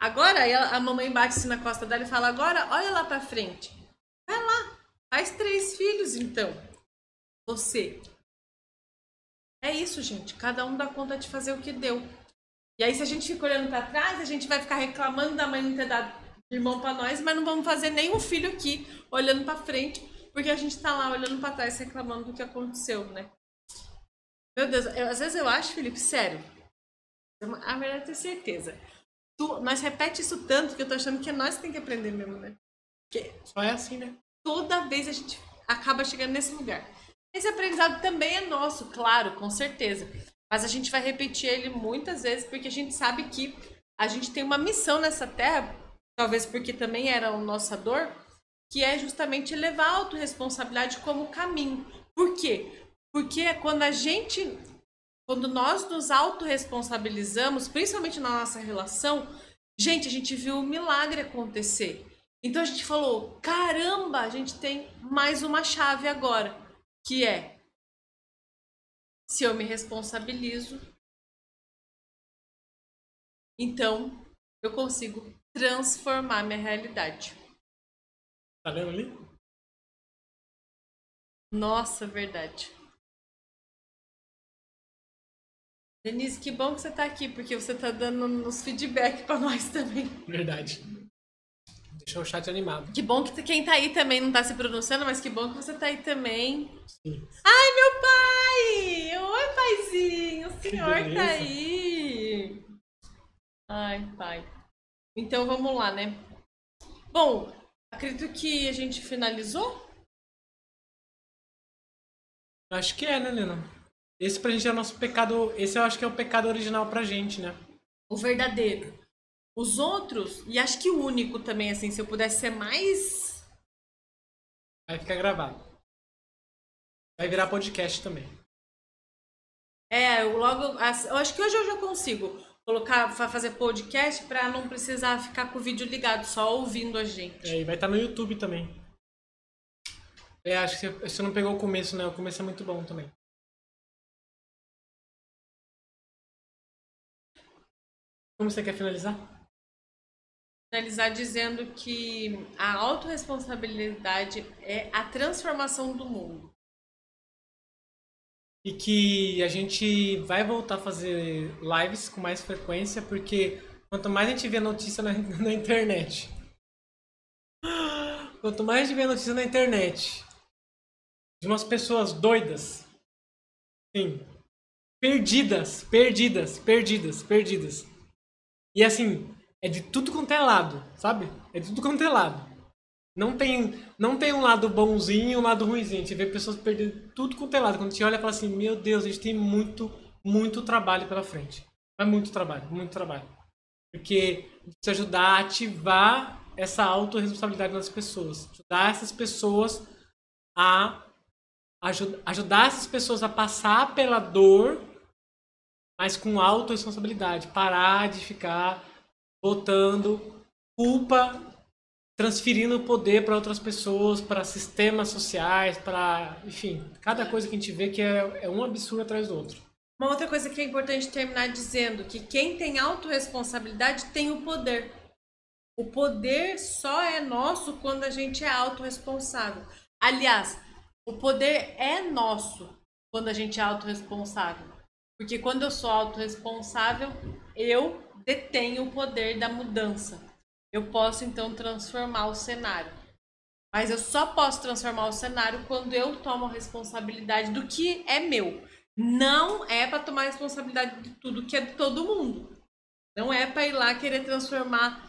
Agora a mamãe bate na costa dela e fala: agora olha lá para frente. Vai lá, faz três filhos então. Você. É isso, gente. Cada um dá conta de fazer o que deu. E aí, se a gente fica olhando para trás, a gente vai ficar reclamando da mãe não ter dado irmão para nós, mas não vamos fazer nenhum filho aqui olhando para frente, porque a gente tá lá olhando para trás reclamando do que aconteceu, né? Meu Deus, eu, às vezes eu acho, Felipe, sério. A verdade é ter certeza tu, nós repete isso tanto que eu tô achando que é nós que tem que aprender mesmo, né? Porque só é assim, né? Toda vez a gente acaba chegando nesse lugar. Esse aprendizado também é nosso, claro, com certeza. Mas a gente vai repetir ele muitas vezes porque a gente sabe que a gente tem uma missão nessa terra, talvez porque também era o nossa dor, que é justamente levar a autorresponsabilidade como caminho. Por quê? Porque quando a gente quando nós nos autorresponsabilizamos, principalmente na nossa relação, gente, a gente viu um milagre acontecer. Então a gente falou: caramba, a gente tem mais uma chave agora, que é se eu me responsabilizo, então eu consigo transformar minha realidade. Tá vendo ali? Nossa, verdade. Denise, que bom que você está aqui, porque você está dando nos feedback para nós também. Verdade. Deixou o chat animado. Que bom que quem tá aí também não tá se pronunciando, mas que bom que você tá aí também. Sim. Ai, meu pai! Oi, paizinho! O senhor tá beleza. aí! Ai, pai. Então vamos lá, né? Bom, acredito que a gente finalizou. Acho que é, né, Lena? Esse pra gente é o nosso pecado. Esse eu acho que é o pecado original pra gente, né? O verdadeiro. Os outros, e acho que o único também, assim, se eu pudesse ser mais. Vai ficar gravado. Vai virar podcast também. É, eu logo. Eu acho que hoje eu já consigo colocar, fa- fazer podcast pra não precisar ficar com o vídeo ligado, só ouvindo a gente. É, e vai estar no YouTube também. É, acho que você, você não pegou o começo, né? O começo é muito bom também. Como você quer finalizar? finalizar dizendo que a autorresponsabilidade é a transformação do mundo. E que a gente vai voltar a fazer lives com mais frequência, porque quanto mais a gente vê notícia na, na internet, quanto mais a gente vê notícia na internet de umas pessoas doidas, sim, perdidas, perdidas, perdidas, perdidas. E assim, é de tudo quanto é lado, sabe? É de tudo quanto é lado. Não tem, não tem um lado bonzinho e um lado ruimzinho. Gente vê pessoas perdendo tudo quanto é lado. Quando gente olha e fala assim, meu Deus, a gente tem muito, muito trabalho pela frente. É muito trabalho, muito trabalho. Porque precisa ajudar a ativar essa autorresponsabilidade nas pessoas. Ajudar essas pessoas a aju- ajudar essas pessoas a passar pela dor, mas com autorresponsabilidade. Parar de ficar botando culpa transferindo o poder para outras pessoas, para sistemas sociais, para, enfim, cada coisa que a gente vê que é, é um absurdo atrás do outro. Uma outra coisa que é importante terminar dizendo que quem tem autorresponsabilidade tem o poder. O poder só é nosso quando a gente é autorresponsável. Aliás, o poder é nosso quando a gente é autorresponsável. Porque quando eu sou autorresponsável, eu detenho o poder da mudança. Eu posso então transformar o cenário. Mas eu só posso transformar o cenário quando eu tomo a responsabilidade do que é meu. Não é para tomar responsabilidade de tudo que é de todo mundo. Não é para ir lá querer transformar.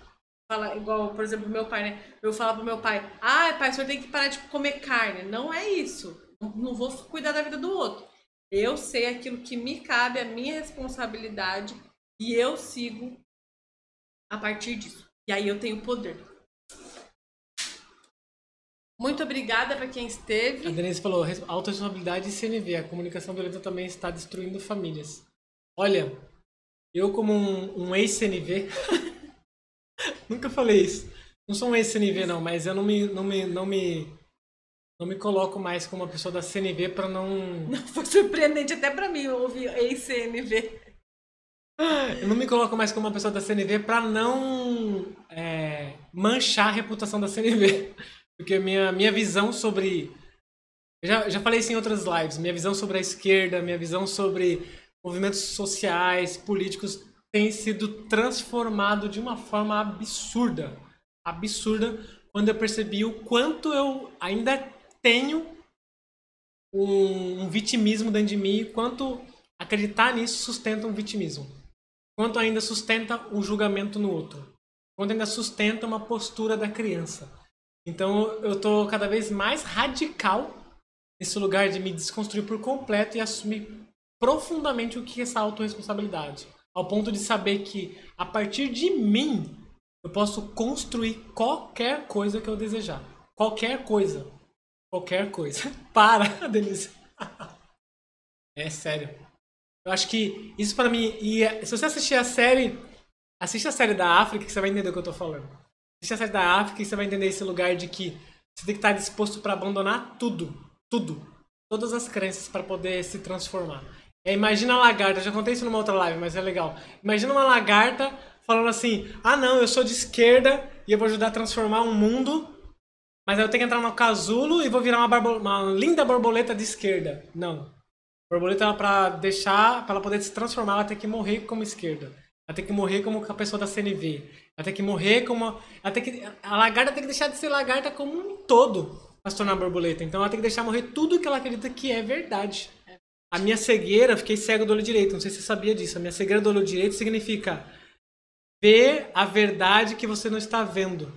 Falar, igual, por exemplo, meu pai, né? Eu falo pro meu pai: ah, pai, o senhor tem que parar de comer carne. Não é isso. Não vou cuidar da vida do outro. Eu sei aquilo que me cabe, a minha responsabilidade, e eu sigo a partir disso. E aí eu tenho poder. Muito obrigada para quem A esteve. Denise falou, res- autorresponsabilidade e CNV, a comunicação violenta também está destruindo famílias. Olha, eu como um, um ex-CNV, nunca falei isso. Não sou um ex-CNV não, mas eu não me, não me, não me, não me coloco mais como uma pessoa da CNV para não Foi surpreendente até para mim ouvir ex-CNV. Eu não me coloco mais como uma pessoa da CNV pra não é, manchar a reputação da CNV. Porque minha, minha visão sobre. Já, já falei isso em outras lives. Minha visão sobre a esquerda, minha visão sobre movimentos sociais, políticos, tem sido transformado de uma forma absurda. Absurda. Quando eu percebi o quanto eu ainda tenho um, um vitimismo dentro de mim quanto acreditar nisso sustenta um vitimismo. Quanto ainda sustenta um julgamento no outro. Quanto ainda sustenta uma postura da criança. Então eu tô cada vez mais radical nesse lugar de me desconstruir por completo e assumir profundamente o que é essa autorresponsabilidade. Ao ponto de saber que a partir de mim eu posso construir qualquer coisa que eu desejar. Qualquer coisa. Qualquer coisa. Para, Denise. É sério. Eu acho que isso pra mim. E é- se você assistir a série. Assiste a série da África que você vai entender o que eu tô falando. Assiste a série da África e você vai entender esse lugar de que você tem que estar disposto pra abandonar tudo. Tudo. Todas as crenças pra poder se transformar. É, imagina a lagarta, eu já contei isso numa outra live, mas é legal. Imagina uma lagarta falando assim: ah não, eu sou de esquerda e eu vou ajudar a transformar um mundo, mas eu tenho que entrar no casulo e vou virar uma, uma linda borboleta de esquerda. Não. Borboleta ela, pra deixar, pra ela poder se transformar, ela tem que morrer como esquerda. Ela tem que morrer como a pessoa da CNV. Ela tem que morrer como. Ela tem que... A lagarta tem que deixar de ser lagarta como um todo pra se tornar borboleta. Então ela tem que deixar morrer tudo que ela acredita que é verdade. A minha cegueira, fiquei cego do olho direito. Não sei se você sabia disso. A minha cegueira do olho direito significa ver a verdade que você não está vendo.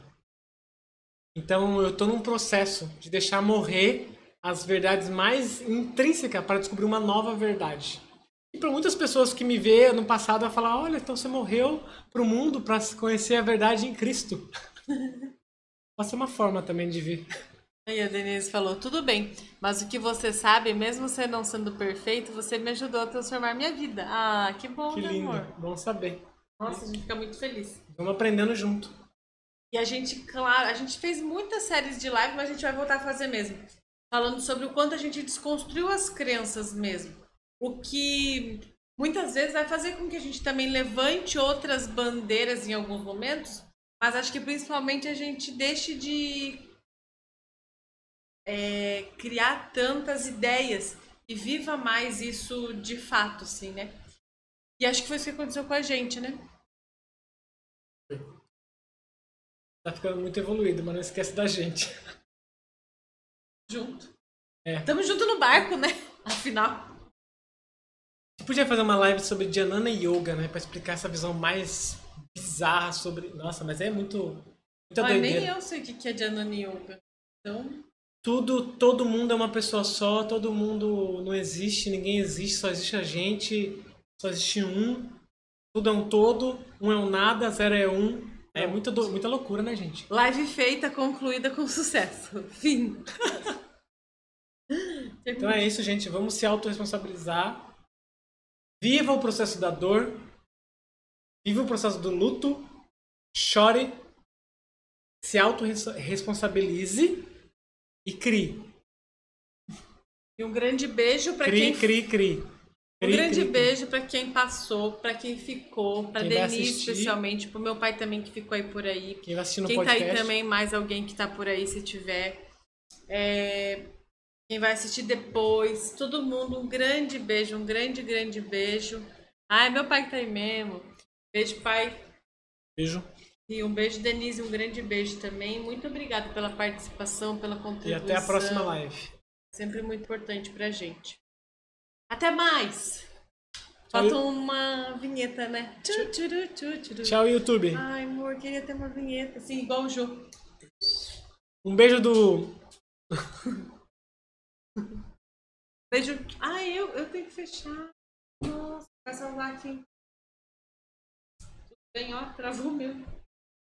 Então eu estou num processo de deixar morrer as verdades mais intrínsecas para descobrir uma nova verdade. E para muitas pessoas que me vê no passado, vai falar: olha, então você morreu para o mundo para conhecer a verdade em Cristo. Pode ser uma forma também de vir. Aí a Denise falou, tudo bem, mas o que você sabe, mesmo você não sendo perfeito, você me ajudou a transformar minha vida. Ah, que bom, Que né, lindo. amor? Bom saber. Nossa, a gente fica muito feliz. Vamos aprendendo junto. E a gente, claro, a gente fez muitas séries de live, mas a gente vai voltar a fazer mesmo. Falando sobre o quanto a gente desconstruiu as crenças mesmo. O que muitas vezes vai fazer com que a gente também levante outras bandeiras em alguns momentos, mas acho que principalmente a gente deixe de é, criar tantas ideias e viva mais isso de fato, assim, né? E acho que foi isso que aconteceu com a gente, né? Tá ficando muito evoluído, mas não esquece da gente. Junto. É. Tamo junto no barco, né? Afinal. Você podia fazer uma live sobre Dhanana Yoga, né? Pra explicar essa visão mais bizarra sobre. Nossa, mas é muito. Muita Mas nem eu sei o que é Janani Yoga. Então, Tudo, todo mundo é uma pessoa só, todo mundo não existe, ninguém existe, só existe a gente, só existe um. Tudo é um todo, um é um nada, zero é um. É muita, do- muita loucura, né, gente? live feita, concluída com sucesso. Fim. Então é isso, gente. Vamos se autorresponsabilizar. Viva o processo da dor. Viva o processo do luto. Chore. Se autorresponsabilize. E crie. E um grande beijo pra Crie, quem crie, crie. Um grande crie. beijo pra quem passou, pra quem ficou, vai Denise assistir. especialmente, pro meu pai também que ficou aí por aí. Quem vai assistir no Quem tá aí também, mais alguém que tá por aí, se tiver. É, Quem vai assistir depois. Todo mundo, um grande beijo, um grande, grande beijo. Ai, meu pai que tá aí mesmo. Beijo, pai. Beijo. E um beijo, Denise, um grande beijo também. Muito obrigada pela participação, pela E contribuição. até a próxima live. Sempre muito importante pra gente. Até mais! Tchau. Falta uma vinheta, né? Tchu, tchuru, tchu, tchuru. Tchau, YouTube. Ai, amor, queria ter uma vinheta, assim, igual o Jô. Um beijo do. Beijo. Ai, eu, eu tenho que fechar. Nossa, vai salvar aqui. Tudo bem, ó, travou mesmo.